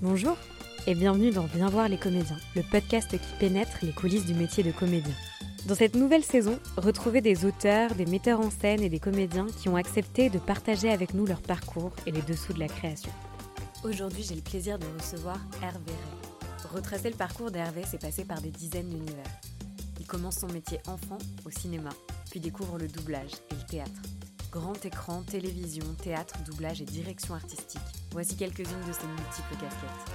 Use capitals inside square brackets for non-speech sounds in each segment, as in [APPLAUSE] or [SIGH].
Bonjour et bienvenue dans Viens voir les comédiens, le podcast qui pénètre les coulisses du métier de comédien. Dans cette nouvelle saison, retrouvez des auteurs, des metteurs en scène et des comédiens qui ont accepté de partager avec nous leur parcours et les dessous de la création. Aujourd'hui, j'ai le plaisir de recevoir Hervé Ray. Retracer le parcours d'Hervé, c'est passer par des dizaines d'univers. Il commence son métier enfant au cinéma, puis découvre le doublage et le théâtre. Grand écran, télévision, théâtre, doublage et direction artistique. Voici quelques-unes de ses multiples casquettes.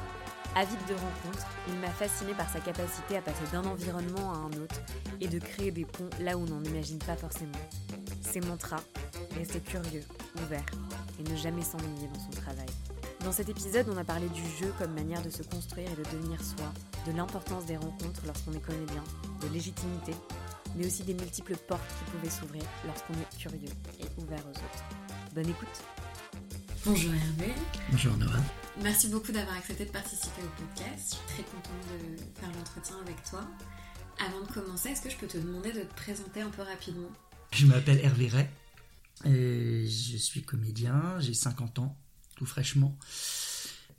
Avide de rencontres, il m'a fasciné par sa capacité à passer d'un environnement à un autre et de créer des ponts là où on n'en imagine pas forcément. Ses mantras, rester curieux, ouvert et ne jamais s'ennuyer dans son travail. Dans cet épisode, on a parlé du jeu comme manière de se construire et de devenir soi, de l'importance des rencontres lorsqu'on est comédien, de légitimité, mais aussi des multiples portes qui pouvaient s'ouvrir lorsqu'on est curieux et ouvert aux autres. Bonne écoute Bonjour Hervé. Bonjour Noah. Merci beaucoup d'avoir accepté de participer au podcast. Je suis très contente de faire l'entretien avec toi. Avant de commencer, est-ce que je peux te demander de te présenter un peu rapidement? Je m'appelle Hervé Ray. Et je suis comédien, j'ai 50 ans, tout fraîchement.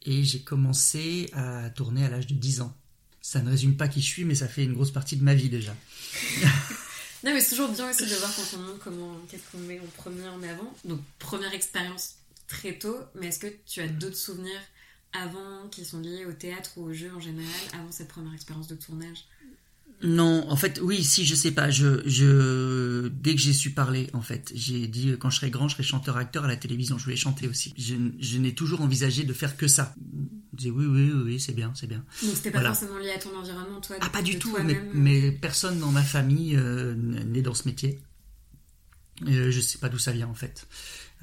Et j'ai commencé à tourner à l'âge de 10 ans. Ça ne résume pas qui je suis, mais ça fait une grosse partie de ma vie déjà. [LAUGHS] non, mais c'est toujours bien aussi de voir quand on montre comment, qu'est-ce qu'on met en premier en avant. Donc, première expérience très tôt, mais est-ce que tu as d'autres souvenirs avant qui sont liés au théâtre ou au jeu en général, avant cette première expérience de tournage? Non, en fait, oui, si, je sais pas. Je, je, dès que j'ai su parler, en fait, j'ai dit quand je serai grand, je serai chanteur-acteur à la télévision. Je voulais chanter aussi. Je, je n'ai toujours envisagé de faire que ça. Je disais oui, oui, oui, c'est bien, c'est bien. Donc c'était pas forcément lié à ton environnement, toi Ah, pas du tout. Mais, mais, personne dans ma famille euh, n'est dans ce métier. Euh, je sais pas d'où ça vient, en fait.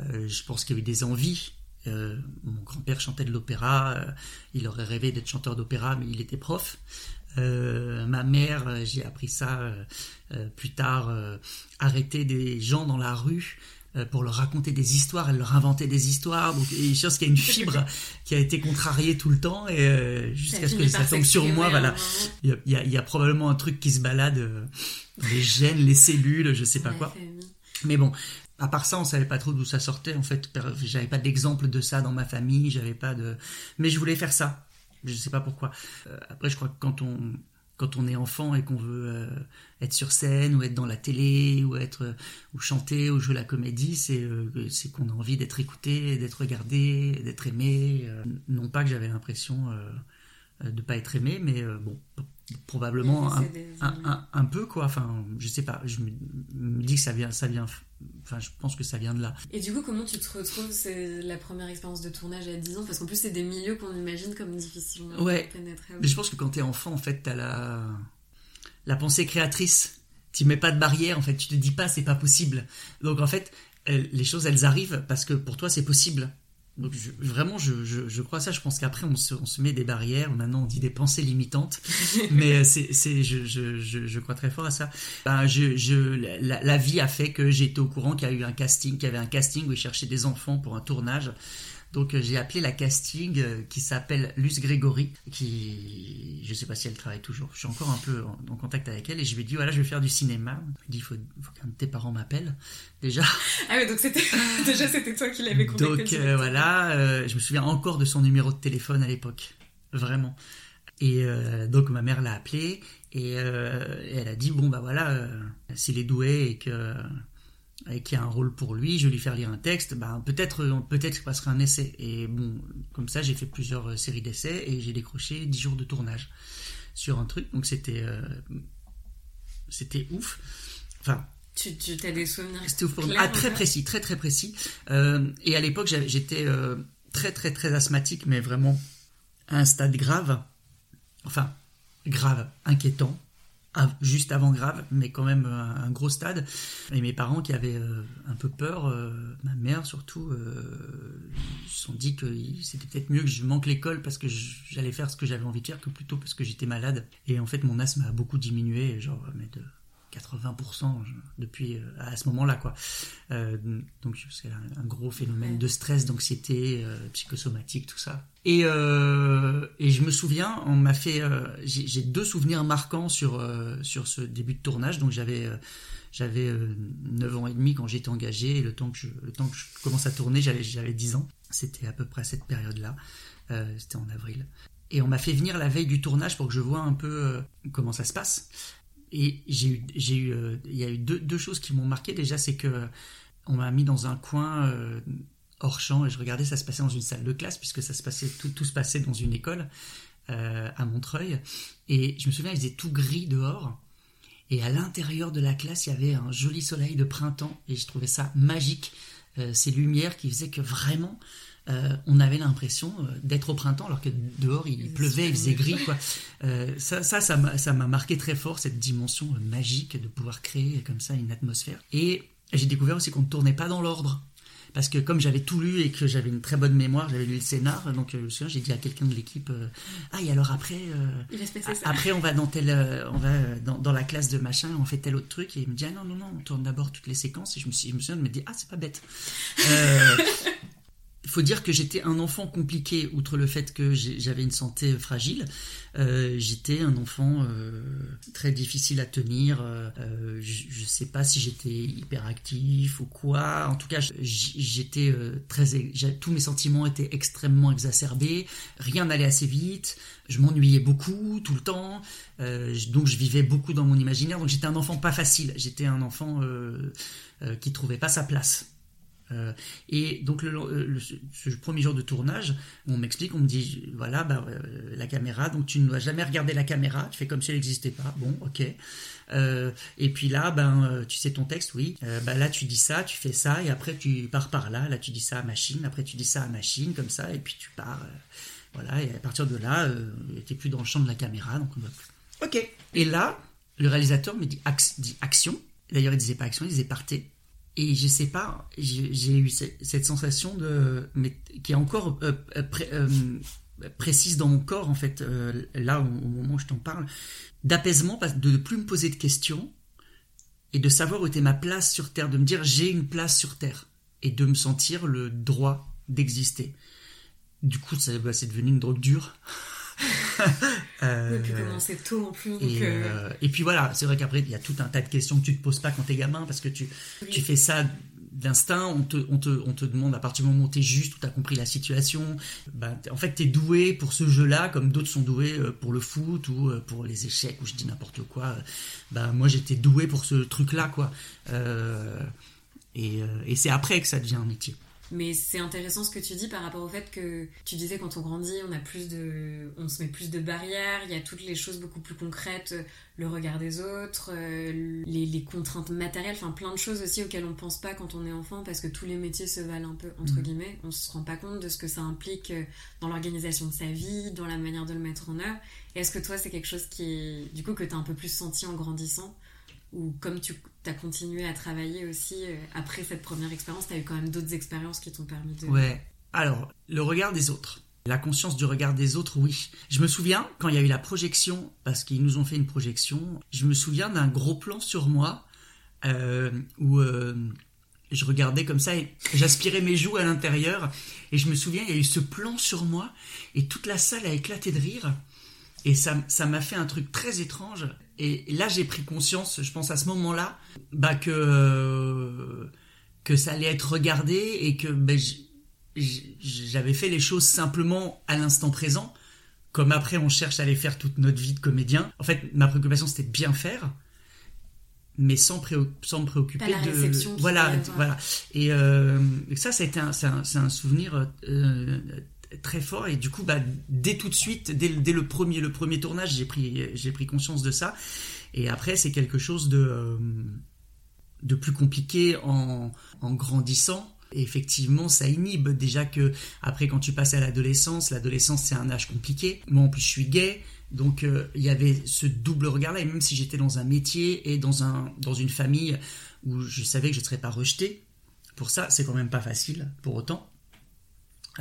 Euh, je pense qu'il y avait des envies. Euh, mon grand-père chantait de l'opéra. Euh, il aurait rêvé d'être chanteur d'opéra, mais il était prof. ma mère, j'ai appris ça plus tard, arrêtait des gens dans la rue pour leur raconter des histoires, elle leur inventait des histoires. Donc, et je pense qu'il y a une fibre [LAUGHS] qui a été contrariée tout le temps et jusqu'à ce que ça tombe sur moi. Voilà, il y, a, il y, a, probablement un truc qui se balade dans les gènes, les cellules, je sais pas quoi. Mais bon, à part ça, on savait pas trop d'où ça sortait. En fait, j'avais pas d'exemple de ça dans ma famille. J'avais pas de. Mais je voulais faire ça. Je sais pas pourquoi. Euh, après, je crois que quand on quand on est enfant et qu'on veut euh, être sur scène ou être dans la télé ou être ou chanter ou jouer la comédie, c'est euh, c'est qu'on a envie d'être écouté, d'être regardé, d'être aimé. non pas que j'avais l'impression de pas être aimé, mais bon, probablement un, un, peu quoi. Enfin, je sais pas. Je me, me dis que ça vient, ça vient Enfin, je pense que ça vient de là. Et du coup, comment tu te retrouves C'est la première expérience de tournage à 10 ans? Parce qu'en plus, c'est des milieux qu'on imagine comme difficilement ouais. Mais je pense que quand t'es enfant, en fait, t'as la... la pensée créatrice. Tu mets pas de barrière, en fait. Tu te dis pas, c'est pas possible. Donc, en fait, les choses, elles arrivent parce que pour toi, c'est possible. Donc vraiment, je, je, je, crois ça. Je pense qu'après, on se, on se, met des barrières. Maintenant, on dit des pensées limitantes. [LAUGHS] mais c'est, c'est, je, je, je, crois très fort à ça. Ben, je, je, la, la, vie a fait que j'étais au courant qu'il y a eu un casting, qu'il y avait un casting où ils cherchaient des enfants pour un tournage. Donc euh, j'ai appelé la casting euh, qui s'appelle Luce Grégory, qui je sais pas si elle travaille toujours. Je suis encore un peu en, contact avec elle et je lui ai dit voilà je vais faire du cinéma. Elle dit il faut, faut qu'un de tes parents m'appelle déjà. [LAUGHS] Ah oui donc c'était [LAUGHS] déjà c'était toi qui l'avais contacté. Donc euh, voilà, je me souviens encore de son numéro de téléphone à l'époque, vraiment. Et donc ma mère l'a appelé et, et, elle a dit bon bah voilà s'il est doué et que et qui a un rôle pour lui, je vais lui faire lire un texte, ben peut-être peut-être qu'il passera un essai. Et bon, comme ça, j'ai fait plusieurs euh, séries d'essais et j'ai décroché 10 jours de tournage sur un truc. Donc c'était euh, c'était ouf. Enfin, tu, tu as des souvenirs C'était ouf ah, très précis, très très précis. Euh, et à l'époque, j'étais très très très asthmatique, mais vraiment à un stade grave. Enfin, grave, inquiétant juste avant grave, mais quand même un, gros stade. Et mes parents qui avaient euh, un peu peur, euh, ma mère surtout, euh, se sont dit que c'était peut-être mieux que je manque l'école parce que j'allais faire ce que j'avais envie de faire que plutôt parce que j'étais malade. Et en fait, mon asthme a beaucoup diminué, genre mais de 80% depuis euh, à ce moment-là quoi. Euh, donc c'est un, gros phénomène de stress, d'anxiété, euh, psychosomatique, tout ça. Et, je me souviens, on m'a fait, j'ai deux souvenirs marquants sur sur ce début de tournage. Donc j'avais J'avais 9 ans et demi quand j'étais engagé, et le temps que je, le temps que commence à tourner, j'avais, j'avais 10 ans. C'était à peu près à cette période-là. c'était en avril. Et on m'a fait venir la veille du tournage pour que je vois un peu comment ça se passe. Et j'ai eu, j'ai eu, il y a eu deux, choses qui m'ont marqué. Déjà, c'est que on m'a mis dans un coin hors champ et je regardais ça se passait dans une salle de classe puisque ça se passait tout, se passait dans une école euh, à Montreuil. Et je me souviens il faisait tout gris dehors. Et à l'intérieur de la classe il y avait un joli soleil de printemps et je trouvais ça magique. Euh, ces lumières qui faisaient que vraiment euh, on avait l'impression d'être au printemps alors que dehors il pleuvait, il faisait gris quoi. ça, ça, ça m'a marqué très fort cette dimension magique de pouvoir créer comme ça une atmosphère. Et j'ai découvert aussi qu'on ne tournait pas dans l'ordre parce que comme j'avais tout lu et que j'avais une très bonne mémoire, j'avais lu le scénar, donc euh, j'ai dit à quelqu'un de l'équipe, euh, ah et alors après, euh, après on va dans on va dans, la classe de machin, on fait tel autre truc, et il me dit ah non non non, on tourne d'abord toutes les séquences, et je me suis, je me souviens de me dire ah c'est pas bête. Faut dire que j'étais un enfant compliqué, outre le fait que j'avais une santé fragile. Euh, j'étais un enfant euh, très difficile à tenir. Euh, je ne sais pas si j'étais hyperactif ou quoi. En tout cas, j'étais très. Tous mes sentiments étaient extrêmement exacerbés. Rien n'allait assez vite. Je m'ennuyais beaucoup, tout le temps. donc, je vivais beaucoup dans mon imaginaire. Donc, j'étais un enfant pas facile. J'étais un enfant qui trouvait pas sa place. Euh, et donc le, ce premier jour de tournage, on m'explique, on me dit, voilà, bah, euh, la caméra, donc tu ne dois jamais regarder la caméra, tu fais comme si elle n'existait pas, bon, ok. Euh, et puis là, ben, tu sais ton texte, oui, bah, là tu dis ça, tu fais ça, et après tu pars par là, là tu dis ça à machine, après tu dis ça à machine, comme ça, et puis tu pars, voilà, et à partir de là, tu n'es plus dans le champ de la caméra, donc on va plus. Ok. Et là, le réalisateur me dit, dit action, d'ailleurs il disait pas action, il disait partez. Et je sais pas, j'ai eu cette sensation de, mais qui est encore euh, euh, euh, précise dans mon corps en fait, là au, moment où je t'en parle, d'apaisement, de ne plus me poser de questions et de savoir où était ma place sur Terre, de me dire j'ai une place sur Terre et de me sentir le droit d'exister. Du coup, bah, c'est devenu une drogue dure. [LAUGHS] euh, et puis commencer tôt en plus. Et, euh, euh, et, puis voilà, c'est vrai qu'après, il y a tout un tas de questions que tu te poses pas quand t'es gamin parce que tu, tu fais ça d'instinct, on te, on, te, on te demande à partir du moment où t'es juste, où t'as compris la situation, bah, en fait t'es doué pour ce jeu-là, comme d'autres sont doués euh, pour le foot ou pour les échecs, ou je dis n'importe quoi. Bah, moi j'étais doué pour ce truc-là, quoi. et, et c'est après que ça devient un métier. Mais c'est intéressant ce que tu dis par rapport au fait que tu disais quand on grandit, on a plus de, on se met plus de barrières. Il y a toutes les choses beaucoup plus concrètes, le regard des autres, euh, les, contraintes matérielles, enfin plein de choses aussi auxquelles on pense pas quand on est enfant parce que tous les métiers se valent un peu entre mm. guillemets. On se rend pas compte de ce que ça implique euh, dans l'organisation de sa vie, dans la manière de le mettre en œuvre. Est-ce que toi c'est quelque chose qui, du coup, que tu as un peu plus senti en grandissant? Ou comme tu as continué à travailler aussi euh, après cette première expérience, tu as eu quand même d'autres expériences qui t'ont permis de... Ouais. Alors, le regard des autres. La conscience du regard des autres, oui. Je me souviens, quand il y a eu la projection, parce qu'ils nous ont fait une projection, je me souviens d'un gros plan sur moi euh, où euh, je regardais comme ça et j'aspirais mes joues à l'intérieur. Et je me souviens, il y a eu ce plan sur moi et toute la salle a éclaté de rire. Et ça, ça m'a fait un truc très étrange. Et là, j'ai pris conscience, je pense à ce moment-là, bah, que, que ça allait être regardé et que bah, j'avais fait les choses simplement à l'instant présent, comme après on cherche à les faire toute notre vie de comédien. En fait, ma préoccupation c'était de bien faire, mais sans, sans me préoccuper de voilà voilà. Et, euh, ça un, c'est un, souvenir euh, très fort. Et du coup bah, dès tout de suite dès, le premier le premier tournage j'ai pris j'ai pris conscience de ça. Et après c'est quelque chose de euh, de plus compliqué en, en grandissant. Effectivement ça inhibe. Déjà que après quand tu passes à l'adolescence l'adolescence c'est un âge compliqué. Moi en plus je suis gay. Donc euh, il y avait ce double regard là et même si j'étais dans un métier et dans un dans une famille où je savais que je ne serais pas rejeté pour ça c'est quand même pas facile pour autant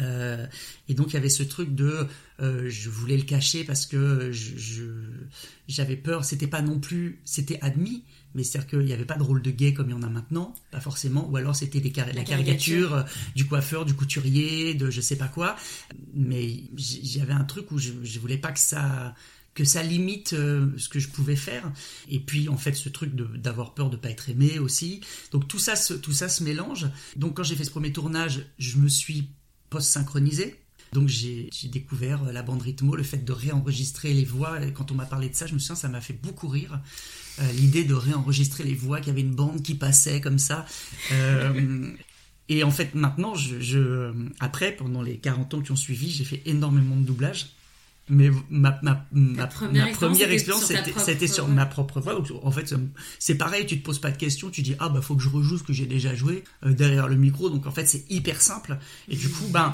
euh, et donc il y avait ce truc de euh, je voulais le cacher parce que j'avais peur c'était pas non plus c'était admis mais c'est à dire qu'il n'y avait pas de rôle de gay comme il y en a maintenant pas forcément ou alors c'était la, la caricature, euh, du coiffeur du couturier de je sais pas quoi mais j'avais un truc où je, je voulais pas que ça que ça limite euh, ce que je pouvais faire. Et puis en fait ce truc d'avoir peur de pas être aimé aussi. Donc tout ça, tout ça se mélange. Donc quand j'ai fait ce premier tournage, je me suis post-synchronisé. Donc j'ai découvert la bande rythmo, le fait de réenregistrer les voix. quand on m'a parlé de ça, je me souviens, ça m'a fait beaucoup rire. Euh, l'idée de réenregistrer les voix, qu'il y avait une bande qui passait comme ça. Euh, [LAUGHS] et en fait, maintenant, après, pendant les 40 ans qui ont suivi, j'ai fait énormément de doublage. Mais ma, ma, ma, première, expérience, c'était sur, ma propre voix. en fait, c'est pareil, tu te poses pas de questions, tu dis ah bah faut que je rejoue ce que j'ai déjà joué euh, derrière le micro. Donc en fait, c'est hyper simple. Et du coup, ben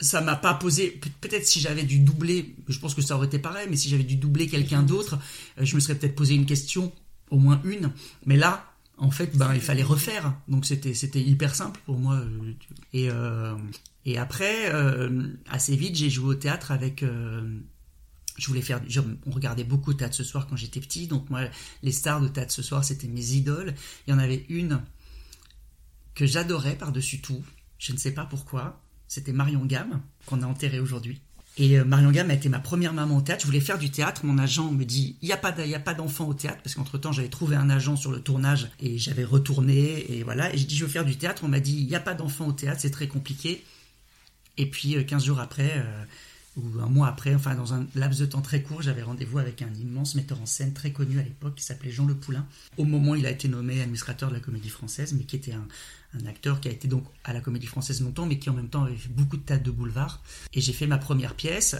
ça m'a pas posé. Peut-être si j'avais dû doubler, je pense que ça aurait été pareil. Mais si j'avais dû doubler quelqu'un d'autre, euh, je me serais peut-être posé une question, au moins une. Mais là, en fait, ben, il fallait refaire. Donc c'était c'était hyper simple pour moi. Euh, et euh, et après, euh, assez vite, j'ai joué au théâtre avec. je voulais faire. on regardait beaucoup théâtre ce soir quand j'étais petit. Donc moi, les stars de théâtre ce soir, c'était mes idoles. Il y en avait une que j'adorais par-dessus tout. Je ne sais pas pourquoi. C'était Marion Gamme qu'on a enterrée aujourd'hui. Et euh, Marion Gamme a été ma première maman au théâtre. Je voulais faire du théâtre. Mon agent me dit il n'y a pas d'enfant au théâtre parce qu'entre temps j'avais trouvé un agent sur le tournage et j'avais retourné et voilà. Et j'ai dit je veux faire du théâtre. On m'a dit il n'y a pas d'enfant au théâtre, c'est très compliqué. Et puis 15 euh, jours après, euh, ou un mois après, enfin dans un laps de temps très court, j'avais rendez-vous avec un immense metteur en scène très connu à l'époque qui s'appelait Jean Le Poulain. Au moment où il a été nommé administrateur de la Comédie Française, mais qui était un, acteur qui a été donc à la Comédie Française longtemps, mais qui en même temps avait fait beaucoup de théâtre de boulevard. Et j'ai fait ma première pièce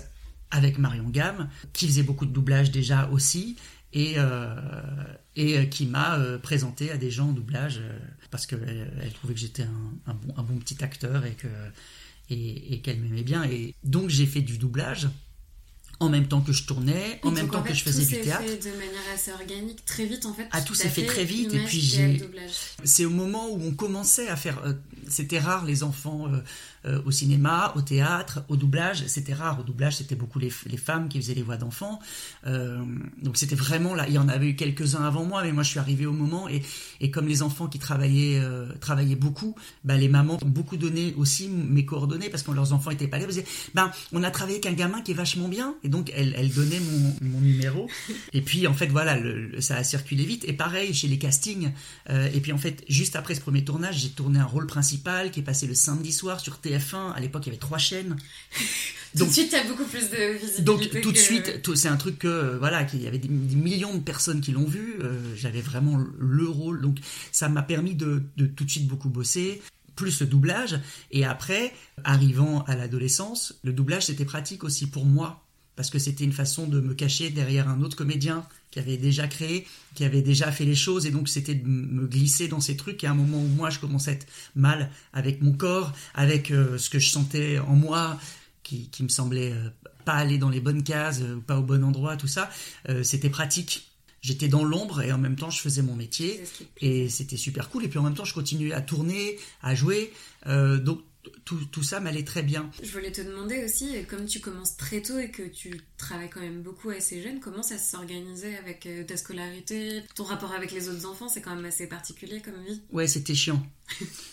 avec Marion Gamme, qui faisait beaucoup de doublage déjà aussi, et, euh, qui m'a présenté à des gens en doublage parce qu'elle elle trouvait que j'étais un bon petit acteur et que et, qu'elle m'aimait bien. Et donc j'ai fait du doublage en même temps que je tournais, en même temps que je faisais du théâtre. Fait de manière assez organique, très vite en fait. Ah, tout s'est fait, très vite. Et puis j'ai. C'est au moment où on commençait à faire. Euh, c'était rare les enfants euh, au cinéma, au théâtre, au doublage. C'était rare. Au doublage, c'était beaucoup les, femmes qui faisaient les voix d'enfants. Euh, donc c'était vraiment là. Il y en avait eu quelques-uns avant moi, mais moi je suis arrivé au moment. Et, et comme les enfants qui travaillaient, euh, travaillaient beaucoup, bah, les mamans ont beaucoup donné aussi mes coordonnées parce que leurs enfants étaient pas là. Ben, on a travaillé avec un gamin qui est vachement bien. Et donc elle, elle donnait mon, mon numéro. Et puis en fait, voilà, ça a circulé vite. Et pareil chez les castings. et puis en fait, juste après ce premier tournage, j'ai tourné un rôle principal qui est passé le samedi soir sur TF TF1, à l'époque il y avait trois chaînes. [LAUGHS] tout de suite, tu as beaucoup plus de visibilité. Donc tout de suite, c'est un truc que voilà, qu'il y avait des, millions de personnes qui l'ont vu. Euh, j'avais vraiment le rôle, donc ça m'a permis de, tout de suite beaucoup bosser plus le doublage. Et après, arrivant à l'adolescence, le doublage c'était pratique aussi pour moi parce que c'était une façon de me cacher derrière un autre comédien qui avait déjà créé, qui avait déjà fait les choses, et donc c'était de me glisser dans ces trucs, et à un moment où moi je commençais à être mal avec mon corps, avec euh, ce que je sentais en moi, qui, qui me semblait euh, pas aller dans les bonnes cases, euh, pas au bon endroit, tout ça, c'était pratique. J'étais dans l'ombre et en même temps je faisais mon métier et c'était super cool et puis en même temps je continuais à tourner, à jouer. donc tout, ça m'allait très bien. Je voulais te demander aussi, comme tu commences très tôt et que tu travailles quand même beaucoup assez jeune, comment ça s'organisait avec euh, ta scolarité Ton rapport avec les autres enfants, c'est quand même assez particulier comme vie. Ouais, c'était chiant.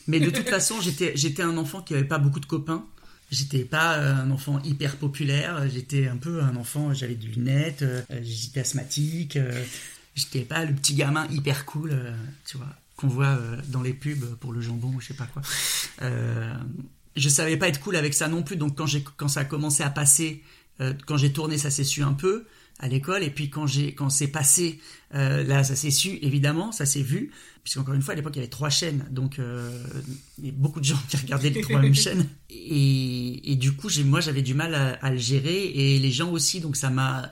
Mais de toute façon, j'étais un enfant qui n'avait pas beaucoup de copains. J'étais pas euh, un enfant hyper populaire, j'étais un peu un enfant, j'avais des lunettes, euh, j'étais asthmatique, j'étais pas le petit gamin hyper cool, tu vois qu'on voit dans les pubs pour le jambon ou je sais pas quoi je savais pas être cool avec ça non plus. Donc quand j'ai quand ça a commencé à passer, euh, quand j'ai tourné, ça s'est su un peu à l'école. Et puis quand j'ai quand c'est passé, euh, là ça s'est su évidemment, ça s'est vu. Puisqu'encore une fois à l'époque il y avait trois chaînes, donc euh, il y a beaucoup de gens qui regardaient les trois mêmes [LAUGHS] chaînes. Et, et du coup j'ai moi j'avais du mal à, à, le gérer et les gens aussi. Donc ça m'a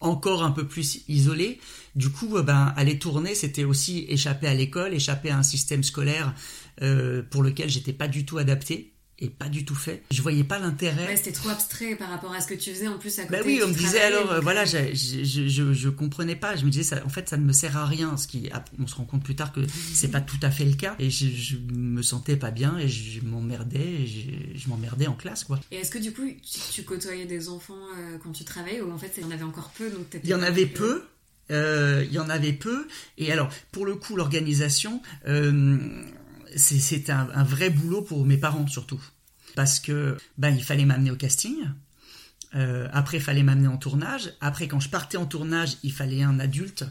encore un peu plus isolé. Du coup, ben, aller tourner, c'était aussi échapper à l'école, échapper à un système scolaire euh, pour lequel j'étais pas du tout adapté et pas du tout fait. Je voyais pas l'intérêt. Ouais, c'était trop abstrait par rapport à ce que tu faisais en plus à bah côté. Bah oui, on me disait alors, euh, voilà, je, je, je, je, comprenais pas. Je me disais, ça, en fait, ça ne me sert à rien. Ce qui, on se rend compte plus tard que c'est pas tout à fait le cas. Et je, je me sentais pas bien et je m'emmerdais. Je, m'emmerdais en classe, quoi. Et est-ce que du coup, tu, côtoyais des enfants euh, quand tu travaillais ou en fait, il y en avait encore peu donc Il y en avait peu. Euh, il y en avait peu. Et alors, pour le coup, l'organisation, euh, c'est un, vrai boulot pour mes parents surtout. Parce que ben, il fallait m'amener au casting. Euh, après, il fallait m'amener en tournage. Après, quand je partais en tournage, il fallait un adulte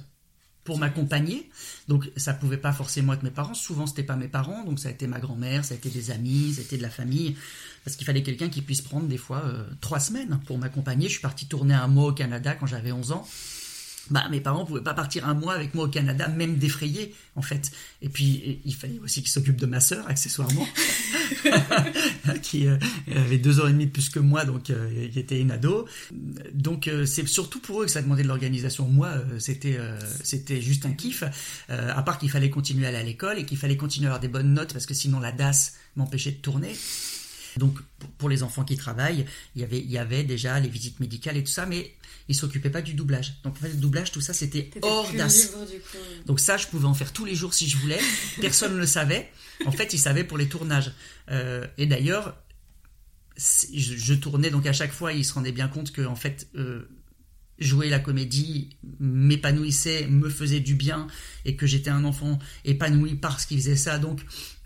pour m'accompagner. Donc, ça pouvait pas forcément être mes parents. Souvent, c'était pas mes parents. Donc, ça a été ma grand-mère, ça a été des amis, ça a été de la famille. Parce qu'il fallait quelqu'un qui puisse prendre des fois euh, trois semaines pour m'accompagner. Je suis parti tourner un mois au Canada quand j'avais 11 ans bah, mes parents pouvaient pas partir un mois avec moi au Canada, même défrayés, en fait. Et puis, il fallait aussi qu'ils s'occupent de ma sœur, accessoirement, [LAUGHS] qui euh, avait deux ans et demi de plus que moi, donc euh, qui était une ado. Donc, euh, c'est surtout pour eux que ça demandait de l'organisation. Moi, c'était c'était juste un kiff, à part qu'il fallait continuer à aller à l'école et qu'il fallait continuer à avoir des bonnes notes, parce que sinon la DAS m'empêchait de tourner. Donc, pour les enfants qui travaillent, il y avait, il y avait déjà les visites médicales et tout ça, mais ils s'occupaient pas du doublage. Donc, en fait, le doublage, tout ça, c'était hors d'as. Donc, ça, je pouvais en faire tous les jours si je voulais. [LAUGHS] Personne ne le savait. En fait, ils savaient pour les tournages. Euh, et d'ailleurs, je, tournais, donc à chaque fois, ils se rendaient bien compte que, en fait, euh, jouer la comédie m'épanouissait, me faisait du bien, et que j'étais un enfant épanoui parce qu'il faisait ça. Donc,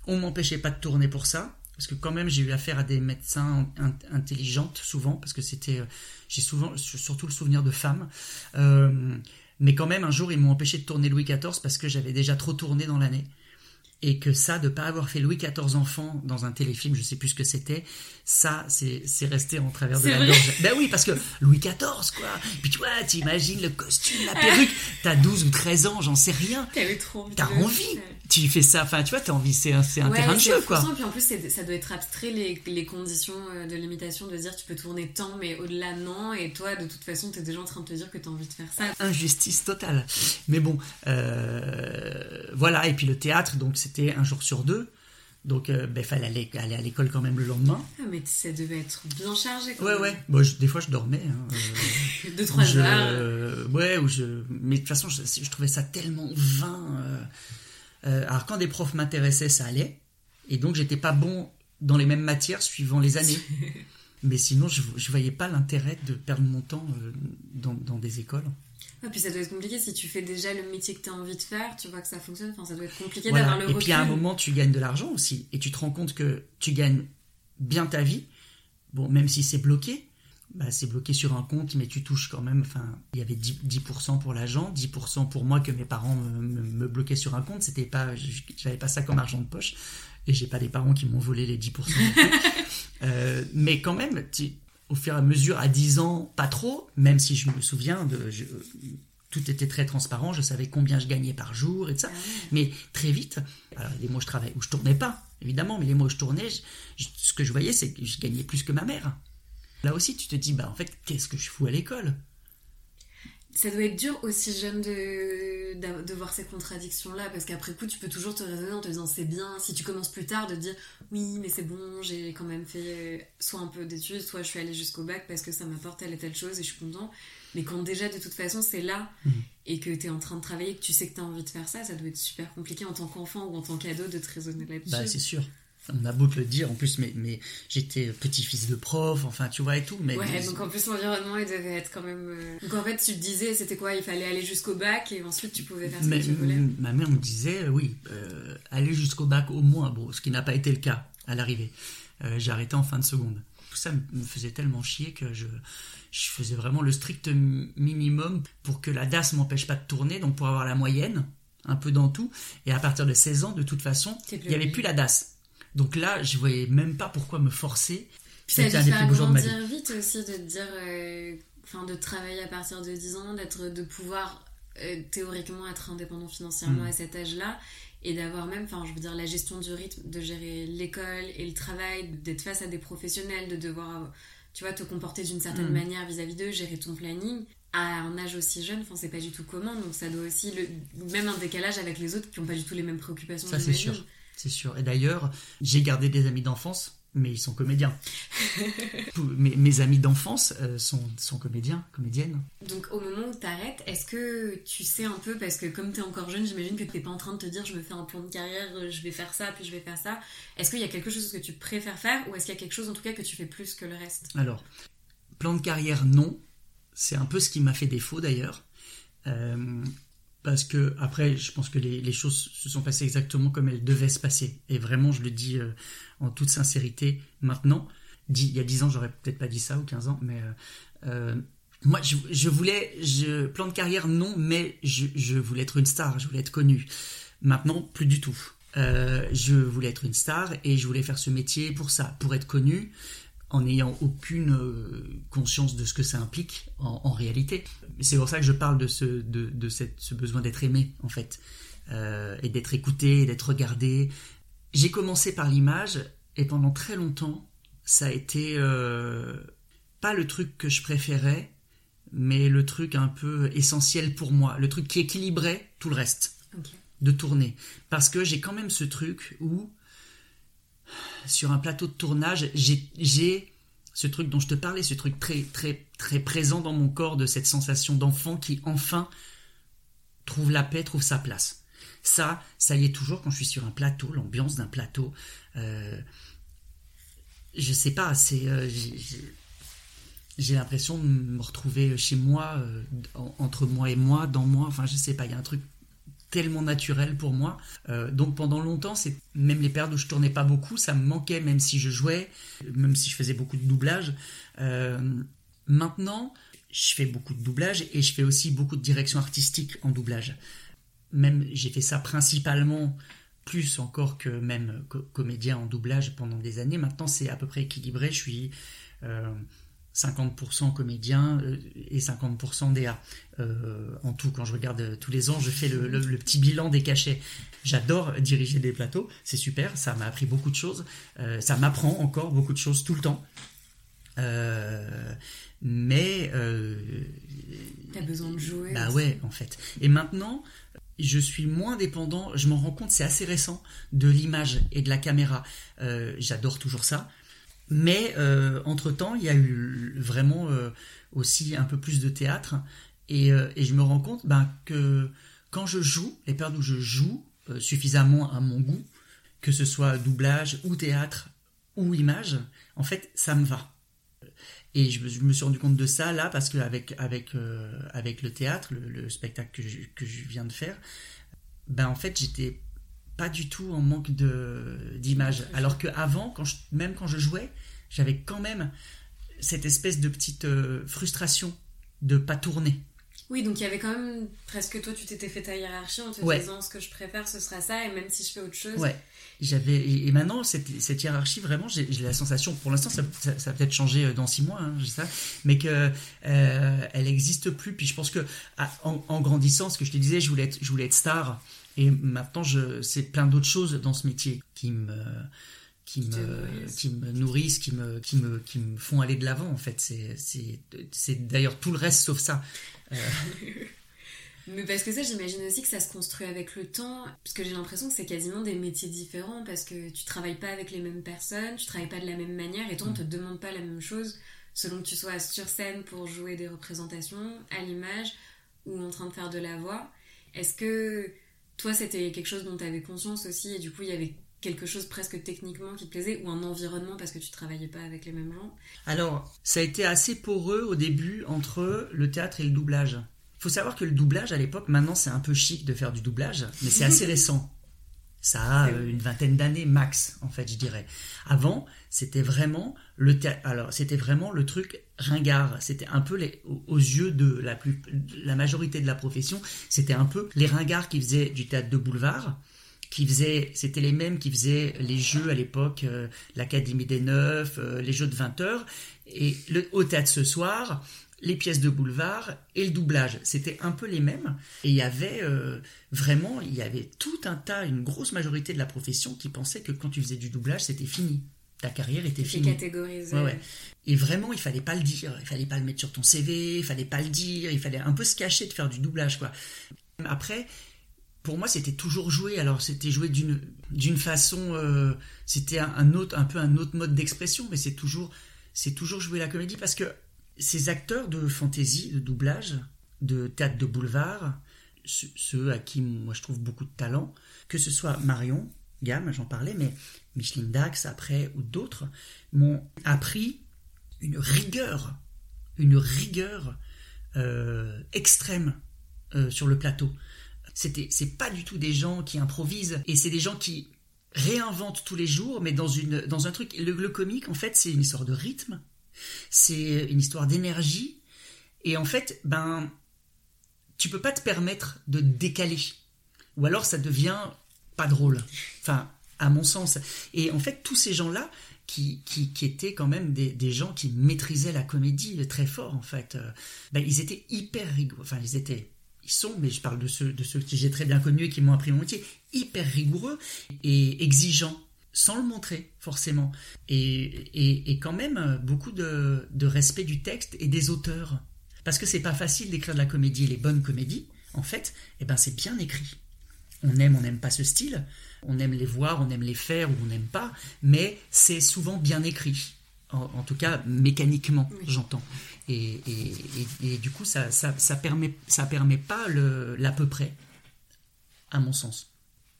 on m'empêchait pas de tourner pour ça parce que quand même j'ai eu affaire à des médecins intelligentes souvent, parce que c'était, euh, j'ai souvent, surtout le souvenir de femmes. Euh, mais quand même, un jour, ils m'ont empêché de tourner Louis XIV parce que j'avais déjà trop tourné dans l'année et que ça, de pas avoir fait Louis XIV enfant dans un téléfilm, je sais plus ce que c'était, ça, c'est resté en travers de la gorge. Ben oui, parce que Louis XIV, quoi. Puis tu vois, tu imagines le costume, la perruque, t'as 12 ou 13 ans, j'en sais rien. T'as envie. Tu fais ça, enfin, tu vois, t'as envie, c'est un, un terrain de jeu, quoi. Puis en plus, ça doit être abstrait, les, les conditions euh, de limitation, de dire tu peux tourner tant, mais au-delà, non. Et toi, de toute façon, t'es déjà en train de te dire que t'as envie de faire ça. Injustice totale. Mais bon, euh, voilà. Et puis le théâtre, donc c'est c'était un jour sur deux. Donc, il euh, ben, fallait aller, aller à l'école quand même le lendemain. Ah, mais ça devait être bien chargé. Quand ouais, même. ouais. Bon, des fois, je dormais. Hein, euh, [LAUGHS] Deux, trois heures. ouais, ou je. Mais de toute façon, je, je trouvais ça tellement vain. Euh, alors, quand des profs m'intéressaient, ça allait. Et donc, j'étais pas bon dans les mêmes matières suivant les années. [LAUGHS] mais sinon, je, je voyais pas l'intérêt de perdre mon temps dans, dans des écoles. Et puis ça doit être compliqué si tu fais déjà le métier que tu as envie de faire, tu vois que ça fonctionne, enfin ça doit être compliqué d'avoir le Et puis à un moment tu gagnes de l'argent aussi et tu te rends compte que tu gagnes bien ta vie. Bon, même si c'est bloqué, bah, c'est bloqué sur un compte, mais tu touches quand même. Enfin, il y avait 10%, pour l'agent, 10% pour moi que mes parents me, bloquaient sur un compte. C'était pas, j'avais pas ça comme argent de poche, et j'ai pas des parents qui m'ont volé les 10%. [LAUGHS] euh, mais quand même, tu, au fur et à mesure, à 10 ans, pas trop, même si je me souviens, de, tout était très transparent, je savais combien je gagnais par jour et tout ça. Ah mais très vite, alors les mois où je travaillais, où je tournais pas, évidemment, mais les mois où je tournais, ce que je voyais, c'est que je gagnais plus que ma mère. Là aussi, tu te dis, bah en fait, qu'est-ce que je fous à l'école? Ça doit être dur aussi jeune de, de, voir ces contradictions-là, parce qu'après coup, tu peux toujours te raisonner en te disant c'est bien. Si tu commences plus tard, de dire oui, mais c'est bon, j'ai quand même fait soit un peu d'études, soit je suis allée jusqu'au bac parce que ça m'apporte telle et telle chose et je suis content. Mais quand déjà, de toute façon, c'est là mmh. et que tu es en train de travailler, que tu sais que tu as envie de faire ça, ça doit être super compliqué en tant qu'enfant ou en tant qu'ado de te raisonner là-dessus. Bah, c'est sûr on a beau te le dire, en plus, mais, mais j'étais petit-fils de prof, enfin, tu vois, et tout. Mais, ouais, donc en plus, l'environnement, il devait être quand même. Euh, donc en fait, tu te disais, c'était quoi Il fallait aller jusqu'au bac et ensuite tu pouvais faire ce que tu voulais Ma mère me disait, euh, oui, euh, aller jusqu'au bac au moins, bon, ce qui n'a pas été le cas à l'arrivée. j'ai arrêté en fin de seconde. Tout ça me faisait tellement chier que je, je faisais vraiment le strict minimum pour que la DAS m'empêche pas de tourner, donc pour avoir la moyenne, un peu dans tout. Et à partir de 16 ans, de toute façon, il n'y avait plus la DAS. Donc là, je voyais même pas pourquoi me forcer. Puis ça a dû faire grandir vite aussi de dire, euh, enfin, de travailler à partir de 10 ans, d'être, de pouvoir euh, théoriquement être indépendant financièrement mm. à cet âge-là et d'avoir même, enfin, je veux dire, la gestion du rythme, de gérer l'école et le travail, d'être face à des professionnels, de devoir, tu vois, te comporter d'une certaine mm. manière vis-à-vis d'eux, gérer ton planning à un âge aussi jeune, enfin, c'est pas du tout commun, donc ça doit aussi, le, même un décalage avec les autres qui n'ont pas du tout les mêmes préoccupations. Ça, c'est sûr c'est sûr. Et d'ailleurs, j'ai gardé des amis d'enfance, mais ils sont comédiens. [LAUGHS] mes, mes, amis d'enfance euh, sont, sont, comédiens, comédiennes. Donc au moment où tu arrêtes, est-ce que tu sais un peu, parce que comme tu es encore jeune, j'imagine que tu n'es pas en train de te dire je me fais un plan de carrière, je vais faire ça, puis je vais faire ça. Est-ce qu'il y a quelque chose que tu préfères faire, ou est-ce qu'il y a quelque chose en tout cas que tu fais plus que le reste? Alors, plan de carrière, non. C'est un peu ce qui m'a fait défaut d'ailleurs. Euh, parce que après, je pense que les, choses se sont passées exactement comme elles devaient se passer. Et vraiment, je le dis euh, en toute sincérité maintenant. il y a 10 ans, j'aurais peut-être pas dit ça, ou 15 ans, mais moi, je, voulais, plan de carrière, non, mais je, voulais être une star, je voulais être connu. Maintenant, plus du tout. je voulais être une star et je voulais faire ce métier pour ça, pour être connu, en n'ayant aucune conscience de ce que ça implique en, réalité. C'est pour ça que je parle de ce, de, cette, ce besoin d'être aimé, en fait, et d'être écouté, d'être regardé. J'ai commencé par l'image et pendant très longtemps, ça a été euh, pas le truc que je préférais, mais le truc un peu essentiel pour moi, le truc qui équilibrait tout le reste de tourner. Parce que j'ai quand même ce truc où, sur un plateau de tournage, j'ai ce truc dont je te parlais, ce truc très, très, très présent dans mon corps de cette sensation d'enfant qui enfin trouve la paix, trouve sa place. Ça, ça y est toujours quand je suis sur un plateau, l'ambiance d'un plateau. Euh, je sais pas, c'est euh, j'ai l'impression de me retrouver chez moi, euh, entre moi et moi, dans moi. Enfin, je sais pas, il y a un truc tellement naturel pour moi. Euh, donc pendant longtemps, c'est même les périodes où je tournais pas beaucoup, ça me manquait, même si je jouais, même si je faisais beaucoup de doublage. maintenant, je fais beaucoup de doublage et je fais aussi beaucoup de direction artistique en doublage. Même j'ai fait ça principalement plus encore que même comédien en doublage pendant des années. Maintenant, c'est à peu près équilibré. Je suis 50% euh, comédien euh, et 50% DA. Euh, en tout, quand je regarde tous les ans, je fais le, petit bilan des cachets. J'adore diriger des plateaux, c'est super, ça m'a appris beaucoup de choses, ça m'apprend encore beaucoup de choses tout le temps. mais... T'as besoin de jouer. Bah ouais, en fait. Et maintenant, je suis moins dépendant, je m'en rends compte, c'est assez récent, de l'image et de la caméra. Euh, j'adore toujours ça. Mais euh, entre-temps, il y a eu vraiment euh, aussi un peu plus de théâtre. Et, je me rends compte ben, que quand je joue, les périodes où je joue suffisamment à mon goût, que ce soit doublage ou théâtre ou image, en fait, ça me va. Et je, me suis rendu compte de ça là parce qu'avec avec, euh, avec le théâtre, le, spectacle que je, que je, viens de faire, ben en fait j'étais pas du tout en manque d'image. Alors qu'avant, quand même quand je jouais, j'avais quand même cette espèce de petite euh, frustration de pas tourner. Oui, donc il y avait quand même presque toi, tu t'étais fait ta hiérarchie en te disant ce que je préfère, ce sera ça, et même si je fais autre chose. Ouais. J'avais et maintenant cette, cette hiérarchie vraiment, j'ai la sensation, pour l'instant ça, ça, peut-être changé euh, dans six mois, hein, ça, mais que euh, elle existe plus. Puis je pense que en, grandissant, ce que je te disais, je voulais être, je voulais être star, et maintenant je, c'est plein d'autres choses dans ce métier qui me qui me, qui me nourrissent, qui me, qui me, qui me font aller de l'avant en fait. C'est d'ailleurs tout le reste sauf ça. Euh. [LAUGHS] Mais parce que ça, j'imagine aussi que ça se construit avec le temps, parce que j'ai l'impression que c'est quasiment des métiers différents, parce que tu travailles pas avec les mêmes personnes, tu travailles pas de la même manière, et toi, on te demande pas la même chose selon que tu sois sur scène pour jouer des représentations, à l'image, ou en train de faire de la voix. Est-ce que toi, c'était quelque chose dont tu avais conscience aussi, et du coup, il y avait quelque chose presque techniquement qui te plaisait ou un environnement parce que tu travaillais pas avec les mêmes gens? Alors, ça a été assez poreux au début entre le théâtre et le doublage. Il faut savoir que le doublage à l'époque, maintenant c'est un peu chic de faire du doublage, mais c'est assez [LAUGHS] récent. Ça a une vingtaine d'années max, en fait, je dirais. Avant, c'était vraiment le alors c'était vraiment le truc ringard. C'était un peu les, aux yeux de la plus la majorité de la profession, c'était un peu les ringards qui faisaient du théâtre de boulevard qui faisaient, c'était les mêmes qui faisaient les jeux à l'époque, euh, l'Académie des Neufs, euh, les jeux de 20 heures, et le, au théâtre ce soir, les pièces de boulevard et le doublage. C'était un peu les mêmes. Et il y avait euh, vraiment, il y avait tout un tas, une grosse majorité de la profession qui pensait que quand tu faisais du doublage, c'était fini. Ta carrière était finie. catégorisé. Ouais, Et vraiment, il fallait pas le dire. Il fallait pas le mettre sur ton CV. Il fallait pas le dire. Il fallait un peu se cacher de faire du doublage, quoi. Après, pour moi, c'était toujours joué. Alors, c'était joué d'une d'une façon, euh, c'était un, autre, un peu un autre mode d'expression, mais c'est toujours, c'est toujours jouer la comédie parce que ces acteurs de fantaisie, de doublage, de théâtre de boulevard, ceux à qui moi je trouve beaucoup de talent, que ce soit Marion, Gamme, j'en parlais, mais Micheline Dax après ou d'autres, m'ont appris une rigueur, une rigueur euh, extrême euh, sur le plateau c'était c'est pas du tout des gens qui improvisent et c'est des gens qui réinvente tous les jours, mais dans, une, dans un truc. Le, le comique, en fait, c'est une histoire de rythme, c'est une histoire d'énergie, et en fait, ben, tu peux pas te permettre de décaler. Ou alors ça devient pas drôle. Enfin, à mon sens. Et en fait, tous ces gens-là, qui, qui, étaient quand même des, gens qui maîtrisaient la comédie très fort, en fait, euh, ben, ils étaient hyper rigoureux. Enfin, ils étaient ils sont, mais je parle de ceux, de ceux que j'ai très bien connus et qui m'ont appris mon métier, hyper rigoureux et exigeants, sans le montrer forcément. Et, et, et quand même euh, beaucoup de, de, respect du texte et des auteurs. Parce que c'est pas facile d'écrire de la comédie, les bonnes comédies, en fait, eh ben c'est bien écrit. On aime, on n'aime pas ce style, on aime les voir, on aime les faire ou on n'aime pas, mais c'est souvent bien écrit. En, tout cas, mécaniquement, j'entends. Et, et, du coup, ça, ça, ça, permet, ça permet pas l'à peu près, à mon sens.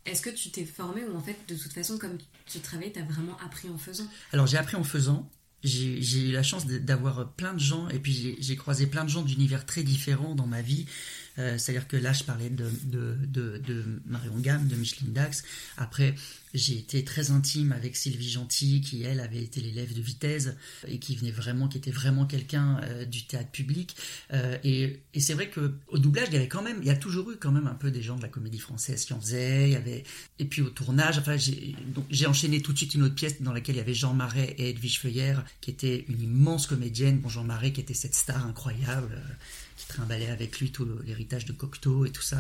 Est-ce que tu t'es formé ou en fait, de toute façon, comme tu travailles, tu as vraiment appris en faisant? Alors, j'ai appris en faisant j'ai eu la chance d'avoir plein de gens, et puis j'ai croisé plein de gens d'univers très différents dans ma vie. Euh, c'est-à-dire que là, je parlais de, de, de, Marion Gamme, de Micheline Dax. Après, j'ai été très intime avec Sylvie Gentil, qui elle avait été l'élève de Vitesse et qui venait vraiment, qui était vraiment quelqu'un euh, du théâtre public. Euh, et, et c'est vrai que au doublage, il y avait quand même, il y a toujours eu quand même un peu des gens de la comédie française qui en faisaient. Il y avait, et puis au tournage, enfin, j'ai enchaîné tout de suite une autre pièce dans laquelle il y avait Jean Marais et Edwige Feuillère, qui était une immense comédienne. Bon, Jean Marais qui était cette star incroyable qui avec lui tout l'héritage de Cocteau et tout ça.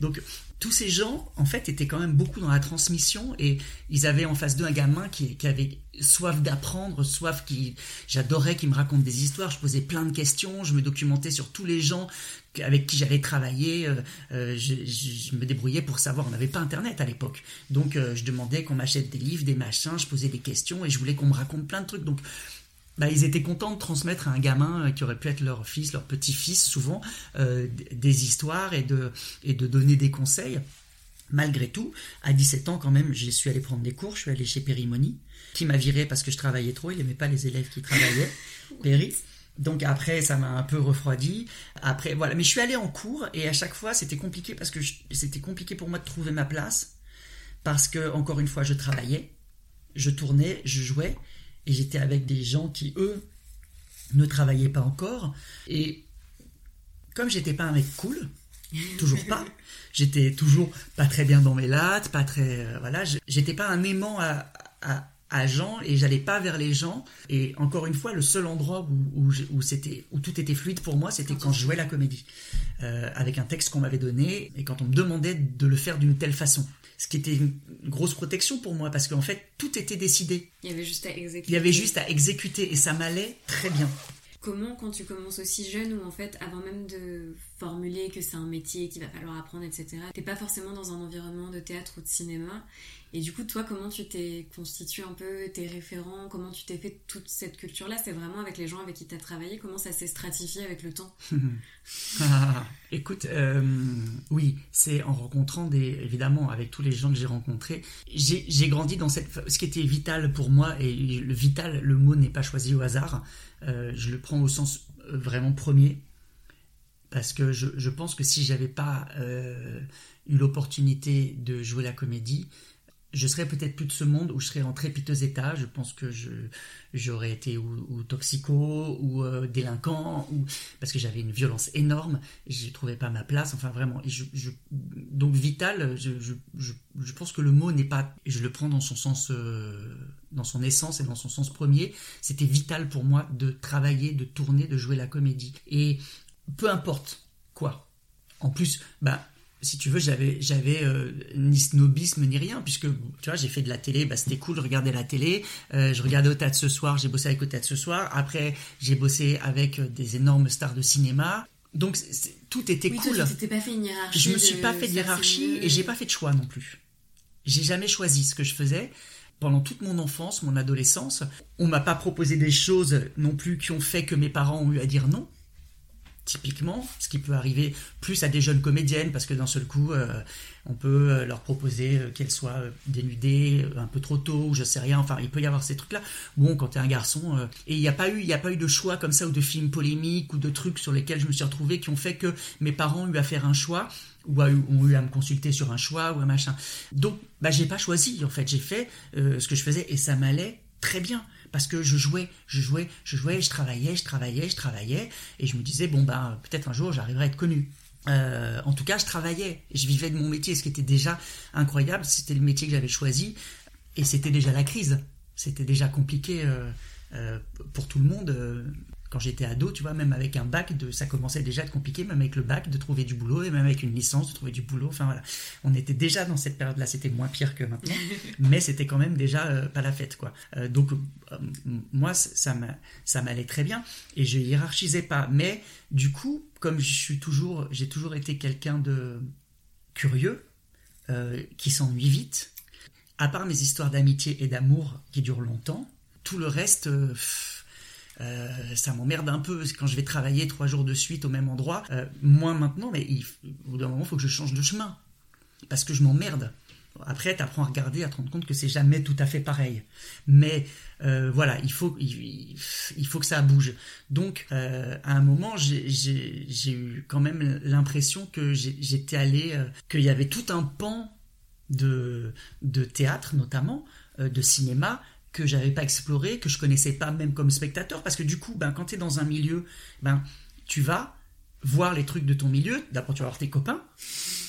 Donc tous ces gens, en fait, étaient quand même beaucoup dans la transmission et ils avaient en face d'eux un gamin qui, avait soif d'apprendre, soif qui... J'adorais qu'il me raconte des histoires, je posais plein de questions, je me documentais sur tous les gens avec qui j'allais travailler, euh, euh, je, me débrouillais pour savoir, on n'avait pas Internet à l'époque, donc euh, je demandais qu'on m'achète des livres, des machins, je posais des questions et je voulais qu'on me raconte plein de trucs. Donc bah, ils étaient contents de transmettre à un gamin euh, qui aurait pu être leur fils, leur petit-fils souvent, euh, des histoires et de, et de donner des conseils. Malgré tout, à 17 ans quand même, j'y suis allé prendre des cours, je suis allé chez Périmoni, qui m'a viré parce que je travaillais trop, il n'aimait pas les élèves qui travaillaient, [LAUGHS] Péri. Donc après, ça m'a un peu refroidi. Après, voilà. Mais je suis allé en cours et à chaque fois, c'était compliqué parce que c'était compliqué pour moi de trouver ma place. Parce que, encore une fois, je travaillais, je tournais, je jouais. Et j'étais avec des gens qui, eux, ne travaillaient pas encore. Et comme j'étais pas un mec cool, toujours pas, [LAUGHS] j'étais toujours pas très bien dans mes lattes, pas très. Euh, voilà, j'étais pas un aimant à, à, gens et j'allais pas vers les gens. Et encore une fois, le seul endroit où, où, c'était, où tout était fluide pour moi, c'était quand je jouais la comédie. Euh, avec un texte qu'on m'avait donné et quand on me demandait de le faire d'une telle façon ce qui était une grosse protection pour moi parce qu'en fait tout était décidé. Il y avait juste à exécuter. Il y avait juste à exécuter et ça m'allait très bien. Comment, quand tu commences aussi jeune, ou en fait, avant même de formuler que c'est un métier qu'il va falloir apprendre, etc., t'es pas forcément dans un environnement de théâtre ou de cinéma, et du coup, toi, comment tu t'es constitué un peu tes référents? Comment tu t'es fait toute cette culture-là? C'est vraiment avec les gens avec qui tu as travaillé? Comment ça s'est stratifié avec le temps? [LAUGHS] Écoute, euh, oui, c'est en rencontrant des. Évidemment, avec tous les gens que j'ai rencontrés, j'ai grandi dans cette. Ce qui était vital pour moi, et le vital, le mot n'est pas choisi au hasard, euh, je le prends au sens euh, vraiment premier. Parce que je, pense que si j'avais pas eu l'opportunité de jouer la comédie, je serais peut-être plus de ce monde où je serais en très piteux état. Je pense que je j'aurais été ou, toxico ou euh, délinquant ou parce que j'avais une violence énorme. Je trouvais pas ma place. Enfin vraiment. Et donc vital. Je, je, pense que le mot n'est pas. Je le prends dans son sens, euh, dans son essence et dans son sens premier. C'était vital pour moi de travailler, de tourner, de jouer la comédie. Et peu importe quoi. En plus, bah si tu veux, j'avais, j'avais euh, ni snobisme ni rien, puisque tu vois, j'ai fait de la télé, bah, c'était cool, je regardais la télé, euh, je regardais au ce soir, j'ai bossé avec au théâtre ce soir, après j'ai bossé avec euh, des énormes stars de cinéma, donc tout était cool. Toi, tu pas fait une hiérarchie. Je me suis pas fait de hiérarchie et j'ai pas fait de choix non plus. J'ai jamais choisi ce que je faisais. Pendant toute mon enfance, mon adolescence, on m'a pas proposé des choses non plus qui ont fait que mes parents ont eu à dire non typiquement, ce qui peut arriver plus à des jeunes comédiennes, parce que d'un seul coup, euh, on peut euh, leur proposer euh, qu'elles soient dénudées un peu trop tôt, ou je sais rien, enfin, il peut y avoir ces trucs-là. Bon, quand t'es un garçon, et il n'y a, pas eu, il a pas eu de choix comme ça, ou de films polémiques, ou de trucs sur lesquels je me suis retrouvé qui ont fait que mes parents ont eu à faire un choix, ou ont eu à me consulter sur un choix, ou un machin. Donc, bah, j'ai pas choisi, en fait, j'ai fait ce que je faisais, et ça m'allait très bien parce que je jouais, je jouais, je jouais, je travaillais, je travaillais, je travaillais, et je me disais, bon, ben, peut-être un jour j'arriverai à être connu. Euh, en tout cas, je travaillais, je vivais de mon métier, ce qui était déjà incroyable, c'était le métier que j'avais choisi, et c'était déjà la crise, c'était déjà compliqué euh, euh, pour tout le monde quand j'étais ado, tu vois, même avec un bac, de, ça commençait déjà à être compliqué, même avec le bac, de trouver du boulot, et même avec une licence, de trouver du boulot. Enfin voilà, on était déjà dans cette période-là, c'était moins pire que maintenant, [LAUGHS] mais c'était quand même déjà euh, pas la fête, quoi. Euh, donc, euh, moi, ça m'allait très bien, et je hiérarchisais pas. Mais du coup, comme je suis toujours, j'ai toujours été quelqu'un de curieux, qui s'ennuie vite, à part mes histoires d'amitié et d'amour qui durent longtemps, tout le reste. Euh, ça m'emmerde un peu quand je vais travailler trois jours de suite au même endroit. Euh, moins maintenant, mais il, au bout d'un moment, il faut que je change de chemin. Parce que je m'emmerde. Après, tu apprends à regarder, à te rendre compte que c'est jamais tout à fait pareil. Mais euh, voilà, il faut, il, faut que ça bouge. Donc, à un moment, j'ai eu quand même l'impression que j'étais allé, qu'il y avait tout un pan de théâtre notamment, de cinéma, que j'avais pas exploré, que je connaissais pas même comme spectateur, parce que du coup, ben, quand tu es dans un milieu, ben, tu vas voir les trucs de ton milieu. D'abord, tu vas voir tes copains,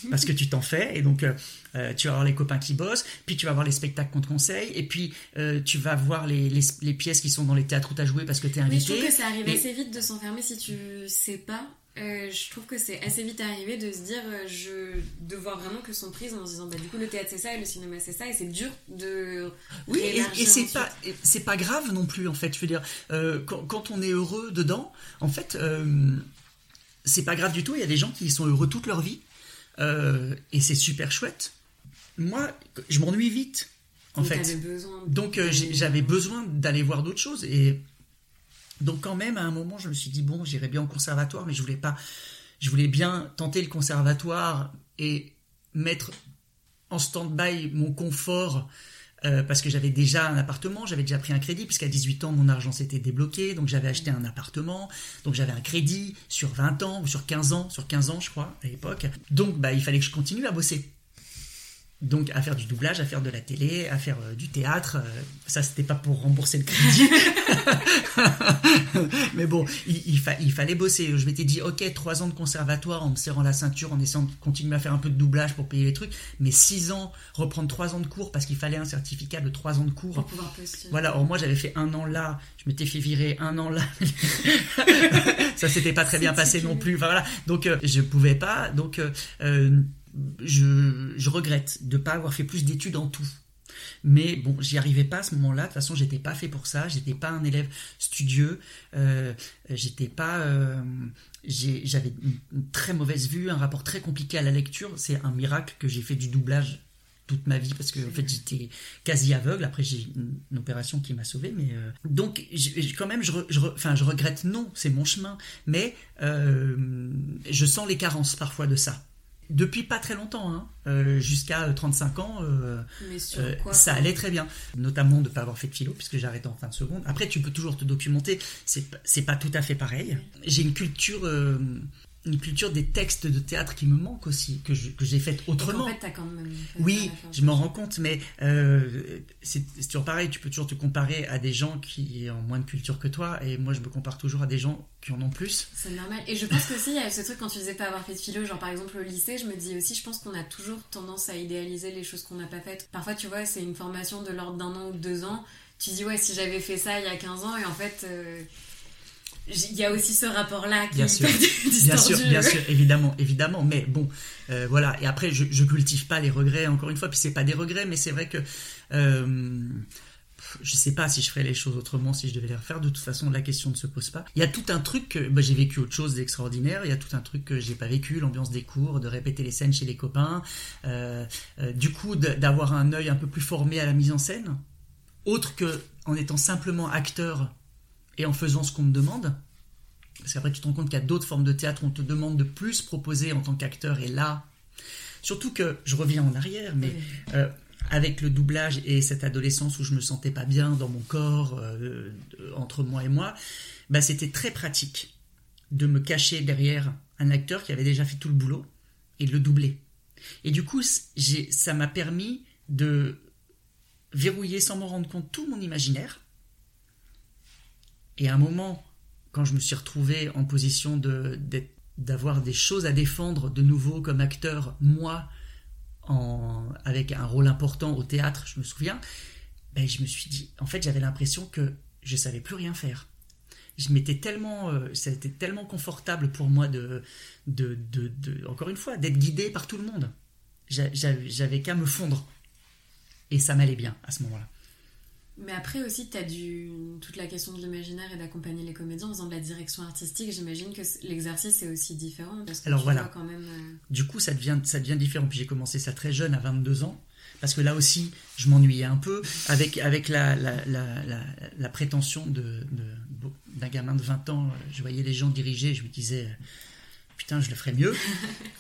parce que tu t'en fais, et donc euh, euh, tu vas voir les copains qui bossent, puis tu vas voir les spectacles qu'on te conseille, et puis euh, tu vas voir les, les, pièces qui sont dans les théâtres où tu as joué parce que tu es invité. Mais je trouve que ça arrive assez vite de s'enfermer si tu sais pas euh, je trouve que c'est assez vite arrivé de se dire euh, je de voir vraiment que son prise en se disant bah du coup le théâtre c'est ça et le cinéma c'est ça et c'est dur de oui et, c'est pas c'est pas grave non plus en fait je veux dire euh, quand, on est heureux dedans en fait c'est pas grave du tout il y a des gens qui sont heureux toute leur vie et c'est super chouette. Moi je m'ennuie vite en fait. donc j'avais besoin d'aller voir d'autres choses et donc quand même, à un moment, je me suis dit, bon, j'irai bien au conservatoire, mais je voulais pas... Je voulais bien tenter le conservatoire et mettre en stand-by mon confort euh, parce que j'avais déjà un appartement, j'avais déjà pris un crédit, puisqu'à 18 ans, mon argent s'était débloqué, donc j'avais acheté un appartement, donc j'avais un crédit sur 20 ans, ou sur 15 ans, sur 15 ans, je crois, à l'époque. Donc, bah, il fallait que je continue à bosser. Donc à faire du doublage, à faire de la télé, à faire euh, du théâtre. Euh, ça, c'était pas pour rembourser le crédit. [LAUGHS] Mais bon, il, il, fallait bosser. Je m'étais dit, ok, trois ans de conservatoire en me serrant la ceinture, en essayant de continuer à faire un peu de doublage pour payer les trucs. Mais six ans, reprendre trois ans de cours parce qu'il fallait un certificat de trois ans de cours. Pour pouvoir. Voilà, or moi j'avais fait un an là, je m'étais fait virer un an là. [LAUGHS] ça s'était pas très bien passé non plus. voilà, donc euh, je pouvais pas. Donc je, regrette de ne pas avoir fait plus d'études en tout. Mais bon, j'y arrivais pas à ce moment-là. De toute façon, j'étais pas fait pour ça. J'étais pas un élève studieux. Euh, j'étais pas. Euh, j'avais une, très mauvaise vue, un rapport très compliqué à la lecture. C'est un miracle que j'ai fait du doublage toute ma vie parce que fait j'étais quasi aveugle. Après j'ai une, opération qui m'a sauvé, mais euh, donc quand même je, enfin, je regrette non, c'est mon chemin, mais je sens les carences parfois de ça depuis pas très longtemps, hein, euh, jusqu'à 35 ans, euh, euh, ça allait très bien. Notamment de ne pas avoir fait de philo, puisque j'arrête en fin de seconde. Après, tu peux toujours te documenter, c'est pas tout à fait pareil. J'ai une culture une culture des textes de théâtre qui me manque aussi, que, j'ai faite autrement. en fait, as quand même oui, je m'en rends compte, mais euh, c'est toujours pareil, tu peux toujours te comparer à des gens qui ont moins de culture que toi, et moi je me compare toujours à des gens qui en ont plus. C'est normal. Et je pense aussi, il y a ce truc quand tu disais pas avoir fait de philo, genre par exemple au lycée, je me dis aussi, je pense qu'on a toujours tendance à idéaliser les choses qu'on n'a pas faites. Parfois, tu vois, c'est une formation de l'ordre d'un an ou deux ans, tu dis ouais, si j'avais fait ça il y a 15 ans, et en fait... Euh, il y a aussi ce rapport-là qui bien sûr, [LAUGHS] bien sûr, bien sûr, évidemment, évidemment. Mais bon, euh, voilà. Et après, je, je cultive pas les regrets. Encore une fois, puis c'est pas des regrets, mais c'est vrai que euh, je sais pas si je ferais les choses autrement si je devais les refaire. De toute façon, la question ne se pose pas. Il y a tout un truc. Que, bah, j'ai vécu autre chose d'extraordinaire. Il y a tout un truc que j'ai pas vécu. L'ambiance des cours, de répéter les scènes chez les copains. Euh, euh du coup, d'avoir un œil un peu plus formé à la mise en scène, autre que en étant simplement acteur et en faisant ce qu'on me demande. Parce qu'après, tu te rends compte qu'il y a d'autres formes de théâtre où on te demande de plus proposer en tant qu'acteur. Et là, surtout que je reviens en arrière, mais euh, avec le doublage et cette adolescence où je me sentais pas bien dans mon corps, euh, entre moi et moi, bah, c'était très pratique de me cacher derrière un acteur qui avait déjà fait tout le boulot et de le doubler. Et du coup, ça m'a permis de verrouiller sans m'en rendre compte tout mon imaginaire. Et à un moment, quand je me suis retrouvé en position d'avoir des choses à défendre de nouveau comme acteur, moi, en, avec un rôle important au théâtre, je me souviens, ben, je me suis dit, en fait, j'avais l'impression que je savais plus rien faire. Je m'étais tellement, euh, ça a tellement confortable pour moi de, de encore une fois, d'être guidé par tout le monde. J'avais qu'à me fondre. Et ça m'allait bien à ce moment-là. Mais après aussi, tu as du... toute la question de l'imaginaire et d'accompagner les comédiens en faisant de la direction artistique. J'imagine que l'exercice est aussi différent. Parce que Alors voilà. Quand même, euh, Du coup, ça devient, ça devient différent. Puis j'ai commencé ça très jeune, à 22 ans. Parce que là aussi, je m'ennuyais un peu avec, avec la, la, la, la prétention d'un de, gamin de 20 ans. Je voyais les gens diriger, je me disais, putain, je le ferais mieux. [LAUGHS]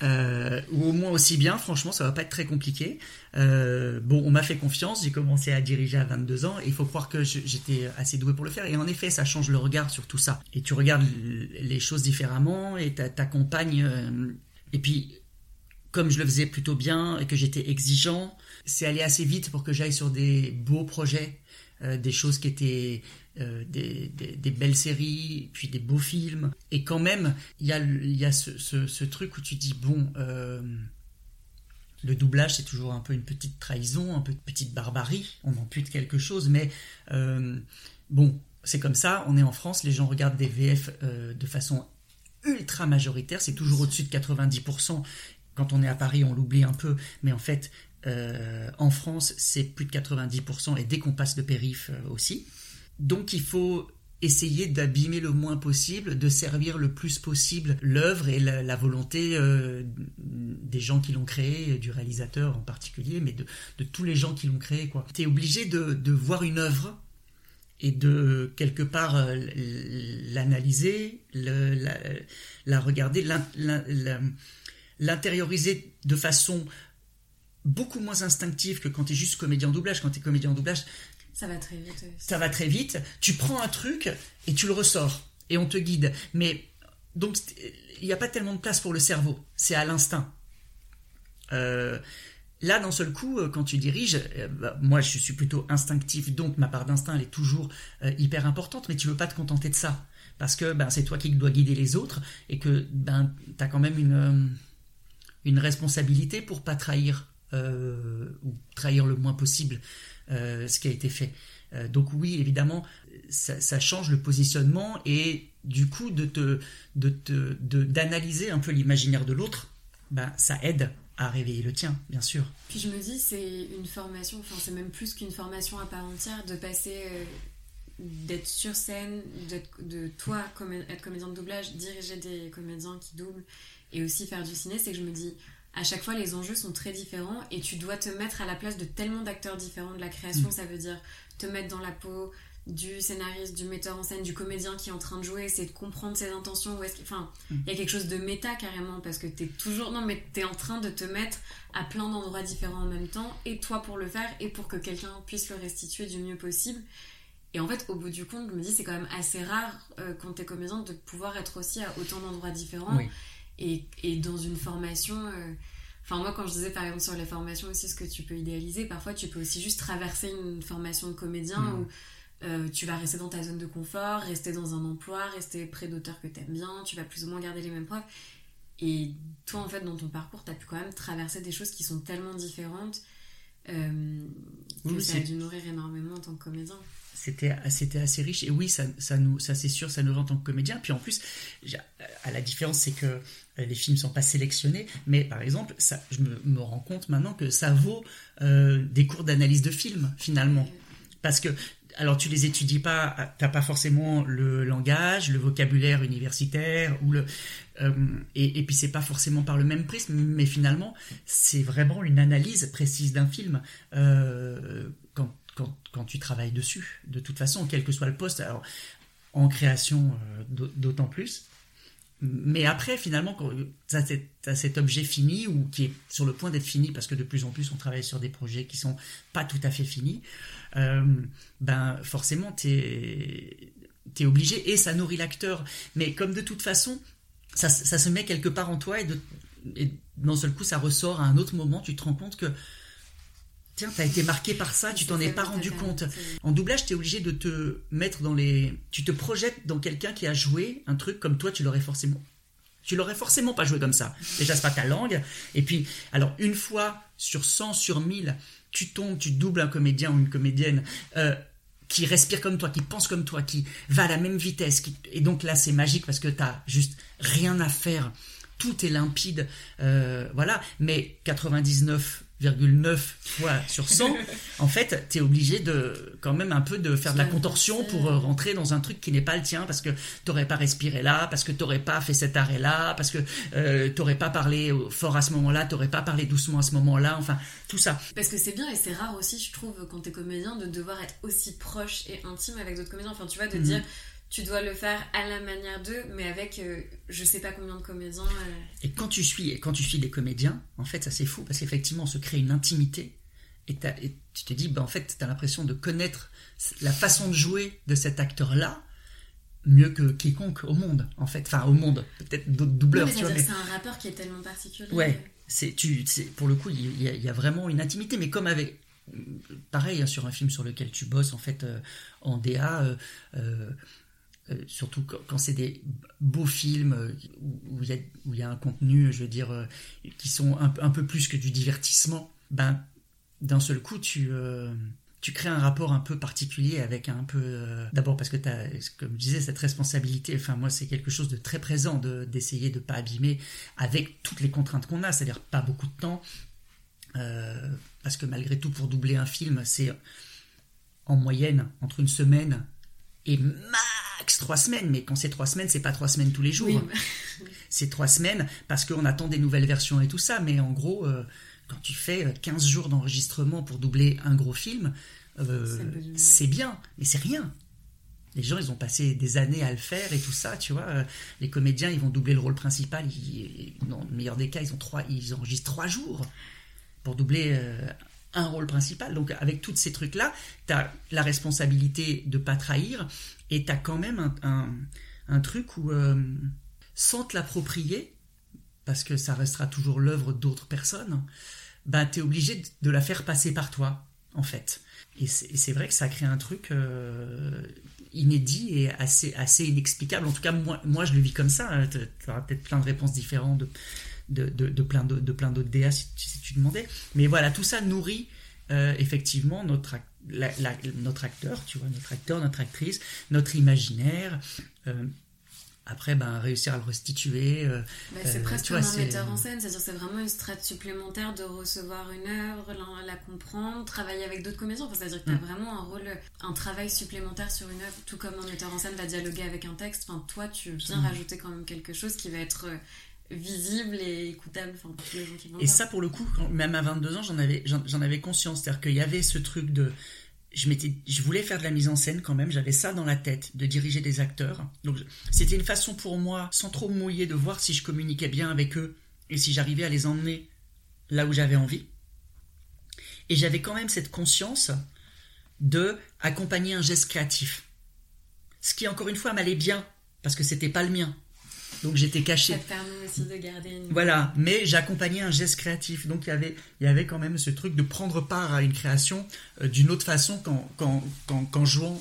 Euh, ou au moins aussi bien, franchement, ça va pas être très compliqué. Euh, bon, on m'a fait confiance, j'ai commencé à diriger à 22 ans, et il faut croire que j'étais assez doué pour le faire. Et en effet, ça change le regard sur tout ça. Et tu regardes les choses différemment, et t'accompagnes. Euh, et puis, comme je le faisais plutôt bien, et que j'étais exigeant, c'est allé assez vite pour que j'aille sur des beaux projets, des choses qui étaient euh, des, belles séries, puis des beaux films. Et quand même, il y a, y a ce, truc où tu dis, bon, euh, le doublage, c'est toujours un peu une petite trahison, un peu de petite barbarie, on ampute quelque chose, mais euh, bon, c'est comme ça, on est en France, les gens regardent des VF de façon ultra majoritaire, c'est toujours au-dessus de 90%. Quand on est à Paris, on l'oublie un peu, mais en fait, en France, c'est plus de 90%, et dès qu'on passe de périph aussi. Donc il faut essayer d'abîmer le moins possible, de servir le plus possible l'œuvre et la, volonté euh, des gens qui l'ont créé, du réalisateur en particulier, mais de, tous les gens qui l'ont créé. Tu es obligé de, voir une œuvre et de quelque part euh, l'analyser, la, regarder, l'intérioriser de façon beaucoup moins instinctive que quand tu es juste comédien en doublage. Quand tu comédien en doublage, ça va très vite. Ça va très vite. Tu prends un truc et tu le ressors et on te guide. Mais donc il n'y a pas tellement de place pour le cerveau. C'est à l'instinct. Euh, là, d'un seul coup, euh, quand tu diriges, euh, bah, moi je suis plutôt instinctif, donc ma part d'instinct elle est toujours hyper importante, mais tu veux pas te contenter de ça. Parce que ben, c'est toi qui dois guider les autres et que ben, tu as quand même une, une responsabilité pour pas trahir ou trahir le moins possible euh, ce qui a été fait. Euh, donc oui, évidemment, ça, change le positionnement et du coup de te, de d'analyser un peu l'imaginaire de l'autre, ben, ça aide à réveiller le tien, bien sûr. Puis je me dis, c'est une formation, enfin c'est même plus qu'une formation à part entière, de passer, euh, d'être sur scène, de toi comme, être comédien de doublage, diriger des comédiens qui doublent et aussi faire du ciné, c'est que je me dis, à chaque fois les enjeux sont très différents et tu dois te mettre à la place de tellement d'acteurs différents de la création. Mm. Ça veut dire te mettre dans la peau du scénariste, du metteur en scène, du comédien qui est en train de jouer, c'est de comprendre ses intentions. Où est enfin, mm. il y a quelque chose de méta carrément parce que t'es toujours, non mais t'es en train de te mettre à plein d'endroits différents en même temps et toi pour le faire et pour que quelqu'un puisse le restituer du mieux possible. Et en fait, au bout du compte, je me dis c'est quand même assez rare euh, quand t'es comédien de pouvoir être aussi à autant d'endroits différents. Et, et, dans une formation, euh, enfin moi quand je disais par exemple sur les formations aussi ce que tu peux idéaliser, parfois tu peux aussi juste traverser une formation de comédien mm. où euh, tu vas rester dans ta zone de confort, rester dans un emploi, rester près d'auteurs que tu aimes bien, tu vas plus ou moins garder les mêmes preuves. Et toi en fait dans ton parcours, tu as pu quand même traverser des choses qui sont tellement différentes euh, que ça a dû nourrir énormément en tant que comédien c'était c'était assez riche. Et oui ça, ça nous ça c'est sûr ça nous rend en tant que comédien. Puis en plus à la différence c'est que euh, les films sont pas sélectionnés. Mais par exemple ça je me, rends compte maintenant que ça vaut euh, des cours d'analyse de films finalement. Parce que alors tu les étudies pas t'as pas forcément le langage le vocabulaire universitaire ou le euh, et, et, puis c'est pas forcément par le même prisme. Mais finalement c'est vraiment une analyse précise d'un film quand tu travailles dessus, de toute façon, quel que soit le poste. Alors, en création, euh, d'autant plus. mais après, finalement, quand tu as, cet objet fini ou qui est sur le point d'être fini, parce que de plus en plus on travaille sur des projets qui sont pas tout à fait finis, euh, ben forcément tu es, obligé et ça nourrit l'acteur. Mais comme de toute façon, ça, se met quelque part en toi et, et d'un seul coup ça ressort à un autre moment, tu te rends compte que tiens, t'as été marqué par ça, tu t'en es pas rendu compte. En doublage, tu es obligé de te mettre dans les. Tu te projettes dans quelqu'un qui a joué un truc comme toi, tu l'aurais forcément. Tu l'aurais forcément pas joué comme ça. Déjà, c'est pas ta langue. Et puis, alors, une fois sur 100, sur 1000, tu tombes, tu doubles un comédien ou une comédienne euh, qui respire comme toi, qui pense comme toi, qui va à la même vitesse. Et donc là, c'est magique parce que t'as juste rien à faire. Tout est limpide. Euh, voilà. Mais 99 9 fois sur 100, [LAUGHS] en fait, tu es obligé de quand même un peu de faire de la contorsion pour euh, rentrer dans un truc qui n'est pas le tien parce que t'aurais pas respiré là, parce que t'aurais pas fait cet arrêt là, parce que euh, t'aurais pas parlé fort à ce moment-là, t'aurais pas parlé doucement à ce moment-là, enfin tout ça. Parce que c'est bien et c'est rare aussi, je trouve, quand t'es comédien, de devoir être aussi proche et intime avec d'autres comédiens. Enfin, tu vois, de mhm. dire tu dois le faire à la manière d'eux, mais avec euh, je sais pas combien de comédiens. Euh. Et quand tu suis, quand tu suis des comédiens, en fait, ça c'est fou parce qu'effectivement, on se crée une intimité et, tu te dis, bah, en fait, tu as l'impression de connaître la façon de jouer de cet acteur-là mieux que quiconque au monde, en fait. Enfin, au monde, peut-être d'autres doubleurs. mais... c'est un rappeur qui est tellement particulier. Ouais, c'est, tu, pour le coup, il y, a vraiment une intimité, mais comme avec. Pareil, hein, sur un film sur lequel tu bosses, en fait, euh, en DA, euh, surtout quand, c'est des beaux films euh, où il y, a un contenu, je veux dire, euh, qui sont un, peu plus que du divertissement, ben, d'un seul coup, tu, tu crées un rapport un peu particulier avec un peu... D'abord parce que tu as, comme je disais, cette responsabilité, enfin moi c'est quelque chose de très présent d'essayer de ne pas abîmer avec toutes les contraintes qu'on a, c'est-à-dire pas beaucoup de temps, parce que malgré tout pour doubler un film, c'est en moyenne entre une semaine et max trois semaines, mais quand c'est trois semaines, c'est pas trois semaines tous les jours. [LAUGHS] c'est trois semaines parce qu'on attend des nouvelles versions et tout ça, mais en gros, euh, quand tu fais 15 jours d'enregistrement pour doubler un gros film, euh, c'est bien, mais c'est rien. Les gens, ils ont passé des années à le faire et tout ça, tu vois. Euh, les comédiens, ils vont doubler le rôle principal. dans le meilleur des cas, ils, ont trois, ils enregistrent trois jours pour doubler un rôle principal. Donc avec tous ces trucs-là, tu as la responsabilité de pas trahir et tu as quand même un, truc où, euh, sans te l'approprier, parce que ça restera toujours l'œuvre d'autres personnes, bah, tu es obligé de la faire passer par toi, en fait. Et c'est vrai que ça crée un truc euh, inédit et assez, assez inexplicable. En tout cas, moi, moi je le vis comme ça. Tu auras peut-être plein de réponses différentes de, de, de, plein d'autres DA si, tu demandais. Mais voilà, tout ça nourrit euh, effectivement notre, notre acteur, tu vois, notre acteur, notre actrice, notre imaginaire. Euh, après, ben, réussir à le restituer. Euh, bah, c'est presque comme un metteur en scène, c'est-à-dire c'est vraiment une strate supplémentaire de recevoir une œuvre, la, comprendre, travailler avec d'autres comédiens. c'est-à-dire que tu as mm. vraiment un rôle, un travail supplémentaire sur une œuvre, tout comme un metteur en scène va dialoguer avec un texte. Enfin, toi, tu viens rajouter quand même quelque chose qui va être visible et écoutable enfin, pour les gens qui Et ça, pour le coup, même à 22 ans, j'en avais, j'en avais conscience. C'est-à-dire qu'il y avait ce truc de. Je, je voulais faire de la mise en scène quand même, j'avais ça dans la tête, de diriger des acteurs. Donc c'était une façon pour moi, sans trop me mouiller, de voir si je communiquais bien avec eux et si j'arrivais à les emmener là où j'avais envie. Et j'avais quand même cette conscience de accompagner un geste créatif. Ce qui, encore une fois, m'allait bien, parce que c'était pas le mien. Donc j'étais caché. Ça te permet aussi de garder une... Voilà, mais j'accompagnais un geste créatif. Donc il y avait, il y avait quand même ce truc de prendre part à une création euh, d'une autre façon qu'en, qu'en, jouant,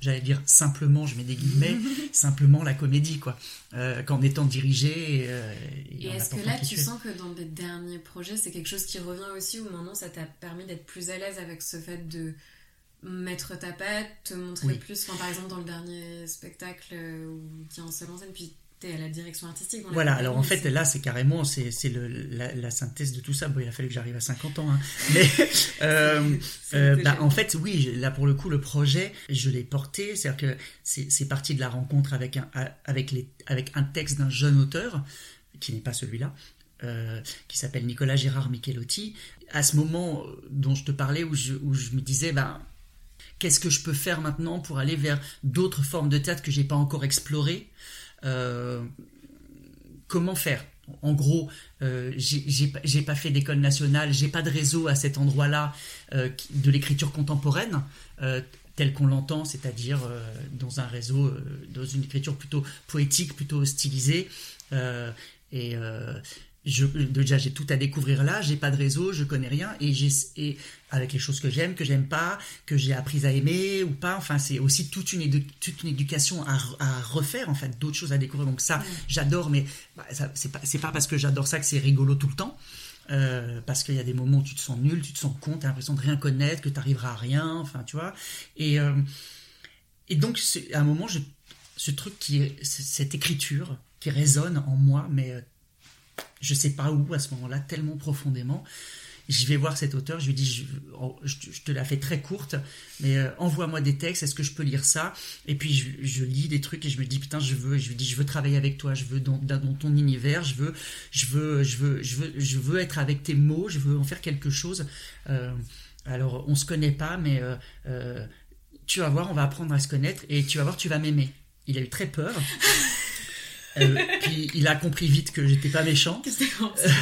j'allais dire simplement, je mets des guillemets, [LAUGHS] simplement la comédie, quoi. Euh, qu'en étant dirigé. Euh, et, est-ce que là, tu sens que dans les derniers projets, c'est quelque chose qui revient aussi, ou maintenant ça t'a permis d'être plus à l'aise avec ce fait de mettre ta patte, te montrer plus, enfin, par exemple dans le dernier spectacle où tu es en seule en scène, puis à la direction artistique. Voilà, alors en fait, là, c'est carrément c'est, la, la, synthèse de tout ça. Bon, il a fallu que j'arrive à 50 ans. Hein. [LAUGHS] Mais [LAUGHS] euh, euh, bah, en fait, oui, là, pour le coup, le projet, je l'ai porté. C'est-à-dire que c'est, parti de la rencontre avec un, avec les, avec un texte d'un jeune auteur, qui n'est pas celui-là, euh, qui s'appelle Nicolas Gérard Michelotti. À ce moment dont je te parlais, où je, où je me disais, ben, qu'est-ce que je peux faire maintenant pour aller vers d'autres formes de théâtre que j'ai pas encore explorées? Comment faire? En gros, euh, j'ai pas fait d'école nationale, j'ai pas de réseau à cet endroit-là euh, de l'écriture contemporaine, euh, telle qu'on l'entend, c'est-à-dire dans un réseau, dans une écriture plutôt poétique, plutôt stylisée. et je, déjà j'ai tout à découvrir là, j'ai pas de réseau, je connais rien et j'ai avec les choses que j'aime, que j'aime pas, que j'ai appris à aimer ou pas. Enfin, c'est aussi toute une, toute une éducation à, à, refaire en fait, d'autres choses à découvrir. Donc ça, j'adore, mais bah, c'est pas c'est pas parce que j'adore ça que c'est rigolo tout le temps. Euh, parce qu'il y a des moments où tu te sens nul, tu te sens con, tu as l'impression de rien connaître, que tu n'arriveras à rien, enfin tu vois. Et, euh, et donc à un moment, je, ce truc qui est cette écriture qui résonne en moi, mais euh, je sais pas où à ce moment-là, tellement profondément. Je vais voir cet auteur, je lui dis, je, te la fais très courte, mais euh, envoie-moi des textes, est-ce que je peux lire ça? Et puis je, lis des trucs et je me dis, putain, je veux, je lui dis, je veux travailler avec toi, je veux dans, dans ton univers, je veux, je veux, je veux, je veux, je veux être avec tes mots, je veux en faire quelque chose. Euh, alors, on se connaît pas, mais euh, tu vas voir, on va apprendre à se connaître et tu vas voir, tu vas m'aimer. Il a eu très peur. [LAUGHS] Euh, puis il a compris vite que j'étais pas méchant.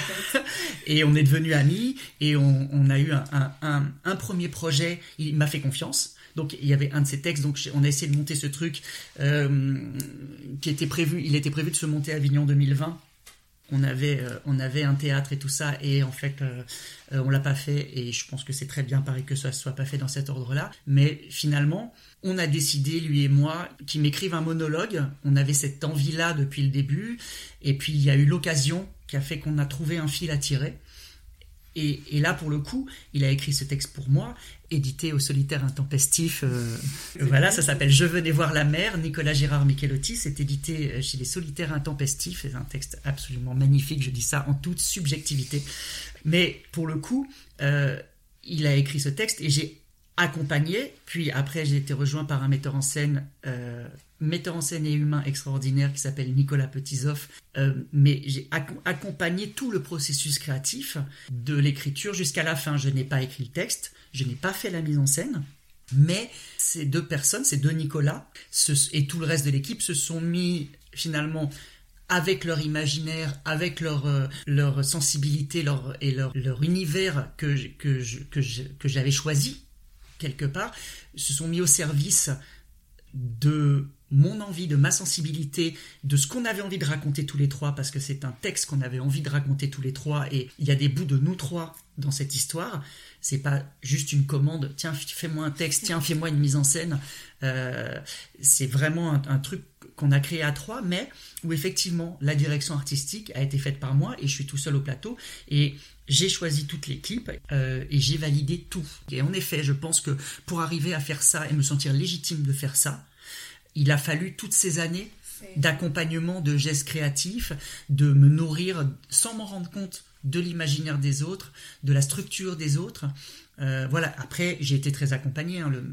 [LAUGHS] et on est devenus amis et on, a eu un, premier projet. Il m'a fait confiance. Donc il y avait un de ces textes, donc on a essayé de monter ce truc euh, qui était prévu. Il était prévu de se monter à Avignon 2020 on avait, euh, on avait un théâtre et tout ça, et en fait, euh, euh, on l'a pas fait, et je pense que c'est très bien pareil que ça soit pas fait dans cet ordre-là. Mais finalement, on a décidé, lui et moi, qu'il m'écrive un monologue. On avait cette envie-là depuis le début, et puis il y a eu l'occasion qui a fait qu'on a trouvé un fil à tirer. Et, là, pour le coup, il a écrit ce texte pour moi, édité au solitaire intempestif. Euh, voilà, ça s'appelle Je venais voir la mer, Nicolas Gérard Michelotti. C'est édité euh, chez les solitaires intempestifs. C'est un texte absolument magnifique, je dis ça en toute subjectivité. Mais pour le coup, euh, il a écrit ce texte et j'ai accompagné. Puis après, j'ai été rejoint par un metteur en scène metteur en scène et humain extraordinaire qui s'appelle Nicolas Petizoff, euh, mais j'ai accompagné tout le processus créatif de l'écriture jusqu'à la fin. Je n'ai pas écrit le texte, je n'ai pas fait la mise en scène, mais ces deux personnes, ces deux Nicolas et tout le reste de l'équipe se sont mis finalement avec leur imaginaire, avec leur, euh, leur sensibilité leur, et leur, leur univers que, que, que j'avais choisi quelque part, se sont mis au service de mon envie, de ma sensibilité, de ce qu'on avait envie de raconter tous les trois, parce que c'est un texte qu'on avait envie de raconter tous les trois, et il y a des bouts de nous trois dans cette histoire. C'est pas juste une commande, tiens, fais-moi un texte, tiens, fais-moi une mise en scène. Euh, c'est vraiment un, truc qu'on a créé à trois, mais où effectivement la direction artistique a été faite par moi, et je suis tout seul au plateau, et j'ai choisi toute l'équipe euh, et j'ai validé tout. Et en effet, je pense que pour arriver à faire ça et me sentir légitime de faire ça, il a fallu toutes ces années d'accompagnement, de gestes créatifs, de me nourrir sans m'en rendre compte de l'imaginaire des autres, de la structure des autres, euh, voilà, après, j'ai été très accompagné. Hein. Le,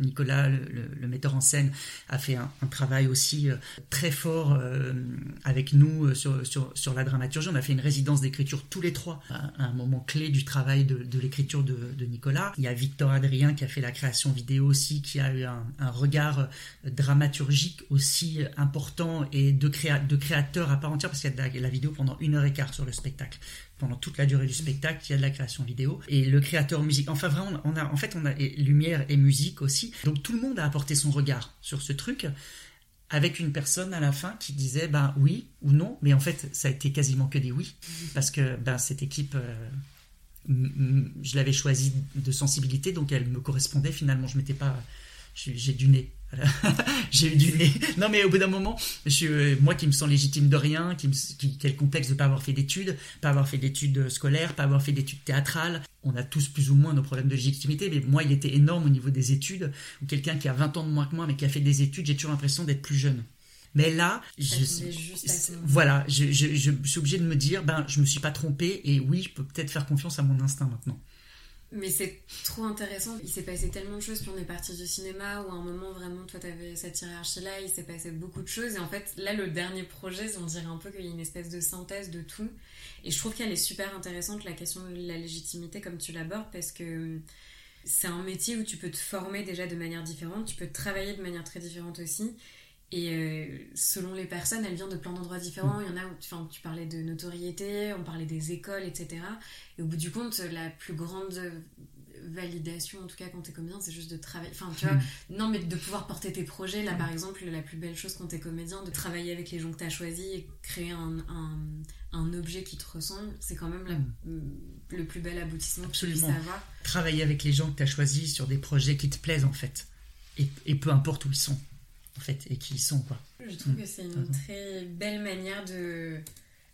Nicolas, le, metteur en scène, a fait un, travail aussi euh, très fort euh, avec nous sur, la dramaturgie. On a fait une résidence d'écriture tous les trois, à, un moment clé du travail de, l'écriture de, Nicolas. Il y a Victor Adrien qui a fait la création vidéo aussi, qui a eu un, regard dramaturgique aussi important et de, de créateur à part entière, parce qu'il y a la vidéo pendant une heure et quart sur le spectacle pendant toute la durée du spectacle, il y a de la création vidéo et le créateur musique. Enfin vraiment, on a en fait on a lumière et musique aussi. Donc tout le monde a apporté son regard sur ce truc avec une personne à la fin qui disait ben oui ou non, mais en fait ça a été quasiment que des oui parce que ben cette équipe euh, je l'avais choisie de sensibilité donc elle me correspondait finalement, je m'étais pas j'ai du nez [LAUGHS] j'ai eu du nez. Non, mais au bout d'un moment, je, euh, moi qui me sens légitime de rien, qui, me, qui, le complexe de pas avoir fait d'études, pas avoir fait d'études scolaires, pas avoir fait d'études théâtrales. On a tous plus ou moins nos problèmes de légitimité, mais moi, il était énorme au niveau des études. Ou quelqu'un qui a 20 ans de moins que moi, mais qui a fait des études, j'ai toujours l'impression d'être plus jeune. Mais là, je, voilà, je, je, je, suis obligé de me dire, ben, je me suis pas trompé et oui, je peux peut-être faire confiance à mon instinct maintenant. Mais c'est trop intéressant. Il s'est passé tellement de choses. Puis on est parti du cinéma où à un moment vraiment, toi, t'avais cette hiérarchie-là. Il s'est passé beaucoup de choses. Et en fait, là, le dernier projet, on dirait un peu qu'il y a une espèce de synthèse de tout. Et je trouve qu'elle est super intéressante, la question de la légitimité, comme tu l'abordes, parce que c'est un métier où tu peux te former déjà de manière différente. Tu peux travailler de manière très différente aussi. Et euh, selon les personnes, elle vient de plein d'endroits différents. Il y en a où enfin, tu parlais de notoriété, on parlait des écoles, etc. Et au bout du compte, la plus grande validation, en tout cas quand t'es comédien, c'est juste de travailler. Enfin, tu vois, mm. non, mais de pouvoir porter tes projets. Là, par exemple, la plus belle chose quand t'es comédien, de travailler avec les gens que t'as choisis et créer un, un, un, objet qui te ressemble, c'est quand même mm. le plus bel aboutissement Absolument. que tu avoir. Travailler avec les gens que t'as choisis sur des projets qui te plaisent, en fait. Et, et peu importe où ils sont en fait, et qui sont, quoi. Je trouve que c'est une très belle manière de,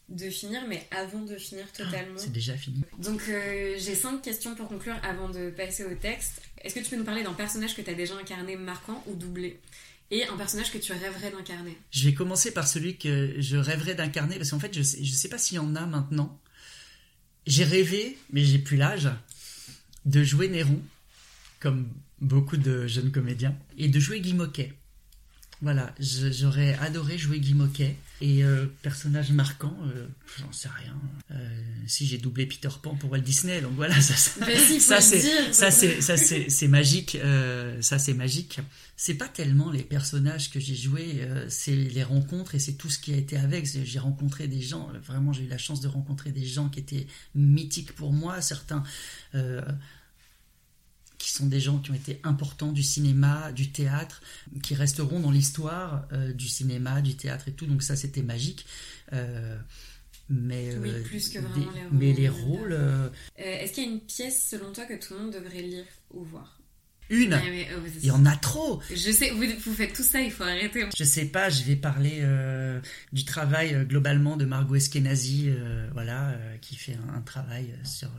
de finir, mais avant de finir ah, totalement. c'est déjà fini. Donc, euh, j'ai cinq questions pour conclure avant de passer au texte. Est-ce que tu peux nous parler d'un personnage que tu as déjà incarné marquant ou doublé? Et un personnage que tu rêverais d'incarner? Je vais commencer par celui que je rêverais d'incarner, parce qu'en fait, je sais, je sais pas s'il y en a maintenant. J'ai rêvé, mais j'ai plus l'âge, de jouer Néron, comme beaucoup de jeunes comédiens, et de jouer Guy Moquet. Voilà, j'aurais adoré jouer Guy Moquet. Et euh, personnage marquant, euh, j'en sais rien. Euh, si j'ai doublé Peter Pan pour Walt Disney, donc voilà, ça, ça, ça c'est ça c'est ça c'est magique, ça c'est magique. C'est pas tellement les personnages que j'ai joués, c'est les rencontres et c'est tout ce qui a été avec. J'ai rencontré des gens, vraiment j'ai eu la chance de rencontrer des gens qui étaient mythiques pour moi. Certains qui sont des gens qui ont été importants du cinéma, du théâtre, qui resteront dans l'histoire euh, du cinéma, du théâtre et tout. Donc ça, c'était magique. Euh, mais, oui, euh, plus que vraiment les rôles. Mais les rôles. Est-ce qu'il y a une pièce, selon toi, que tout le monde devrait lire ou voir? Une ah, oh, Il y en a trop Je sais, vous, vous, faites tout ça, il faut arrêter. Je sais pas, je vais parler du travail globalement de Margot Eskenazi, voilà, qui fait un travail sur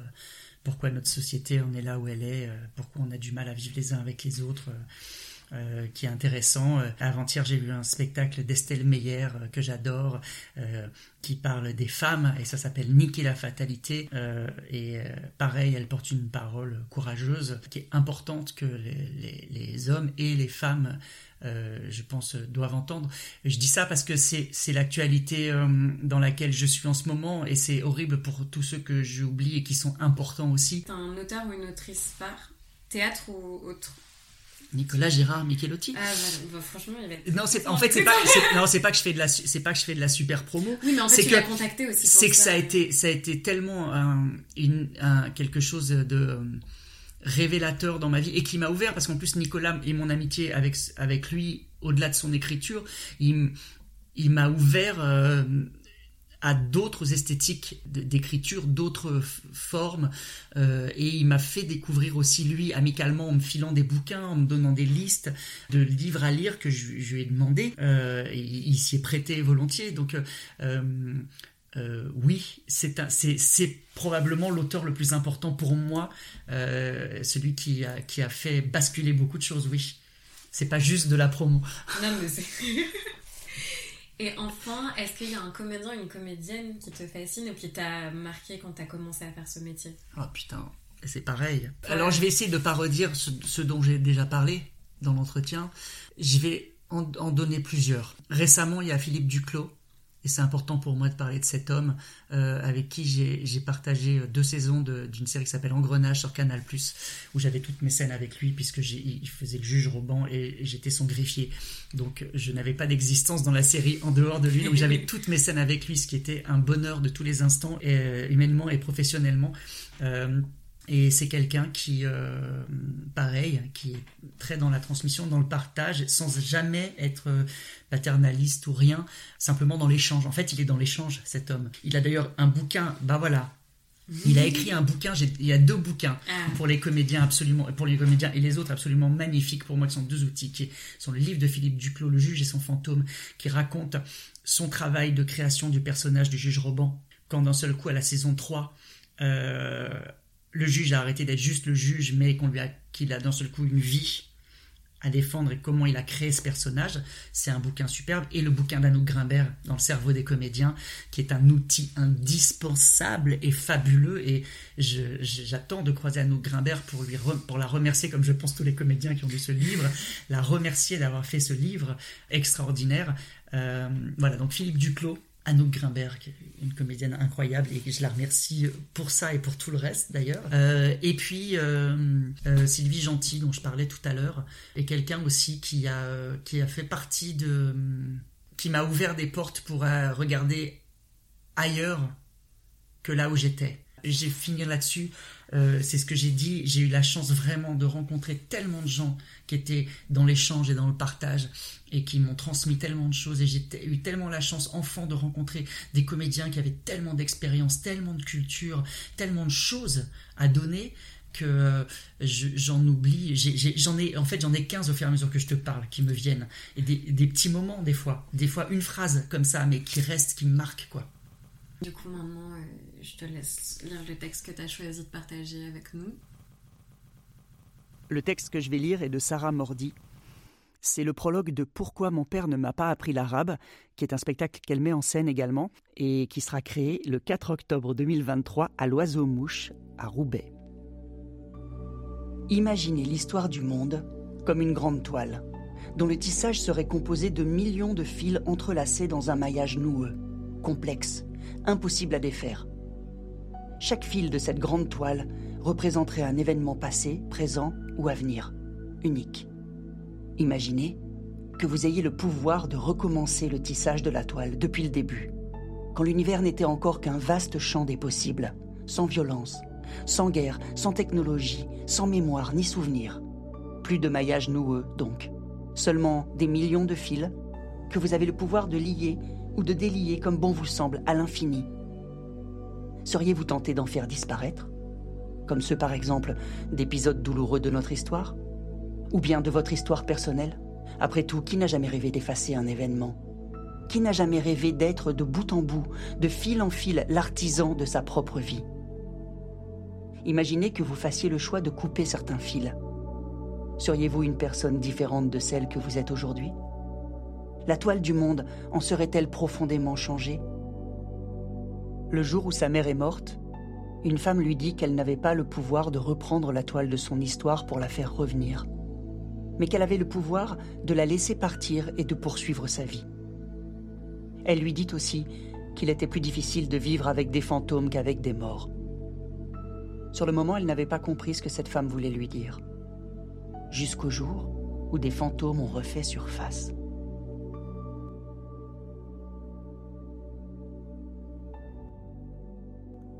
pourquoi notre société en est là où elle est, euh, pourquoi on a du mal à vivre les uns avec les autres. Euh, euh, qui est intéressant. Avant-hier, j'ai vu un spectacle d'Estelle Meyer que j'adore, qui parle des femmes, et ça s'appelle Niquer la fatalité. et pareil, elle porte une parole courageuse qui est importante que les, les hommes et les femmes euh, je pense, doivent entendre. Je dis ça parce que c'est l'actualité euh, dans laquelle je suis en ce moment et c'est horrible pour tous ceux que j'oublie et qui sont importants aussi. T'es un auteur ou une autrice par théâtre ou autre? Nicolas Gérard Michelotti. Ah bah, franchement, il va Non, c'est en fait c'est pas [LAUGHS] non, c'est pas que je fais de la c'est pas que je fais de la super promo. Oui, mais en fait, tu l'as contacté aussi C'est que ça a été ça a été tellement un, une, un, quelque chose de révélateur dans ma vie et qui m'a ouvert parce qu'en plus Nicolas et mon amitié avec, avec lui, au-delà de son écriture, il, il m'a ouvert euh, à d'autres esthétiques d'écriture, d'autres formes euh, et il m'a fait découvrir aussi lui amicalement en me filant des bouquins, en me donnant des listes de livres à lire que je, lui ai demandé. Euh, il s'y est prêté volontiers donc euh, oui, c'est probablement l'auteur le plus important pour moi, euh, celui qui a, qui a fait basculer beaucoup de choses, oui. C'est pas juste de la promo. Non, mais c'est... [LAUGHS] Et enfin, est-ce qu'il y a un comédien ou une comédienne qui te fascine ou qui t'a marqué quand t'as commencé à faire ce métier? Oh putain, c'est pareil. Alors je vais essayer de ne pas redire ce, dont j'ai déjà parlé dans l'entretien. Je vais en, en, donner plusieurs. Récemment, il y a Philippe Duclos et c'est important pour moi de parler de cet homme euh, avec qui j'ai partagé deux saisons d'une série qui s'appelle Engrenage sur Canal+, où j'avais toutes mes scènes avec lui, puisque il faisait le juge Roban et, j'étais son greffier. Donc je n'avais pas d'existence dans la série en dehors de lui, donc j'avais [LAUGHS] toutes mes scènes avec lui, ce qui était un bonheur de tous les instants, et, euh, humainement et professionnellement. Euh, et c'est quelqu'un qui, euh, pareil, qui est très dans la transmission, dans le partage, sans jamais être paternaliste ou rien, simplement dans l'échange. En fait, il est dans l'échange, cet homme. Il a d'ailleurs un bouquin, bah voilà. Il a écrit un bouquin, il y a deux bouquins ah. pour les comédiens absolument, pour les comédiens et les autres absolument magnifiques pour moi, qui sont deux outils, qui sont le livre de Philippe Duclos, Le juge et son fantôme, qui raconte son travail de création du personnage du juge Roban, quand d'un seul coup, à la saison 3, euh, le juge a arrêté d'être juste le juge, mais qu'on lui qu'il a d'un seul coup une vie à défendre et comment il a créé ce personnage. C'est un bouquin superbe. Et le bouquin d'Anouk Grimbert, Dans le cerveau des comédiens, qui est un outil indispensable et fabuleux. Et j'attends de croiser Anouk Grimbert pour, lui pour la remercier, comme je pense tous les comédiens qui ont lu ce livre, la remercier d'avoir fait ce livre extraordinaire. Euh, voilà, donc Philippe Duclos, Anouk Grimbert, une comédienne incroyable et je la remercie pour ça et pour tout le reste d'ailleurs. et puis Sylvie Gentil dont je parlais tout à l'heure est quelqu'un aussi qui a qui a fait partie de qui m'a ouvert des portes pour regarder ailleurs que là où j'étais. J'ai fini là-dessus. Euh, c'est ce que j'ai dit. J'ai eu la chance vraiment de rencontrer tellement de gens qui étaient dans l'échange et dans le partage et qui m'ont transmis tellement de choses. Et j'ai eu tellement la chance, enfant, de rencontrer des comédiens qui avaient tellement d'expérience, tellement de culture, tellement de choses à donner que euh, j'en oublie. J'en ai, en fait, j'en ai 15 au fur et à mesure que je te parle qui me viennent. Et des, petits moments, des fois. Des fois, une phrase comme ça, mais qui reste, qui marque, quoi. Du coup, maintenant, euh, je te laisse lire le texte que tu as choisi de partager avec nous. Le texte que je vais lire est de Sarah Mordi. C'est le prologue de Pourquoi mon père ne m'a pas appris l'arabe, qui est un spectacle qu'elle met en scène également et qui sera créé le 4 octobre 2023 à l'Oiseau-Mouche, à Roubaix. Imaginez l'histoire du monde comme une grande toile, dont le tissage serait composé de millions de fils entrelacés dans un maillage noueux, complexe, impossible à défaire. Chaque fil de cette grande toile représenterait un événement passé, présent ou à venir, unique. Imaginez que vous ayez le pouvoir de recommencer le tissage de la toile depuis le début, quand l'univers n'était encore qu'un vaste champ des possibles, sans violence, sans guerre, sans technologie, sans mémoire ni souvenir. Plus de maillage noueux, donc. Seulement des millions de fils que vous avez le pouvoir de lier ou de délier comme bon vous semble à l'infini. Seriez-vous tenté d'en faire disparaître? Comme ceux par exemple d'épisodes douloureux de notre histoire? Ou bien de votre histoire personnelle? Après tout, qui n'a jamais rêvé d'effacer un événement? Qui n'a jamais rêvé d'être de bout en bout, de fil en fil, l'artisan de sa propre vie? Imaginez que vous fassiez le choix de couper certains fils. Seriez-vous une personne différente de celle que vous êtes aujourd'hui? La toile du monde en serait-elle profondément changée? Le jour où sa mère est morte, une femme lui dit qu'elle n'avait pas le pouvoir de reprendre la toile de son histoire pour la faire revenir, mais qu'elle avait le pouvoir de la laisser partir et de poursuivre sa vie. Elle lui dit aussi qu'il était plus difficile de vivre avec des fantômes qu'avec des morts. Sur le moment, elle n'avait pas compris ce que cette femme voulait lui dire. Jusqu'au jour où des fantômes ont refait surface.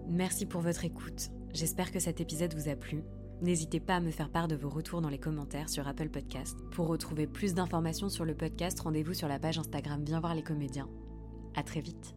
Merci pour votre écoute. J'espère que cet épisode vous a plu. N'hésitez pas à me faire part de vos retours dans les commentaires sur Apple Podcast. Pour retrouver plus d'informations sur le podcast, rendez-vous sur la page Instagram Viens voir les comédiens. À très vite.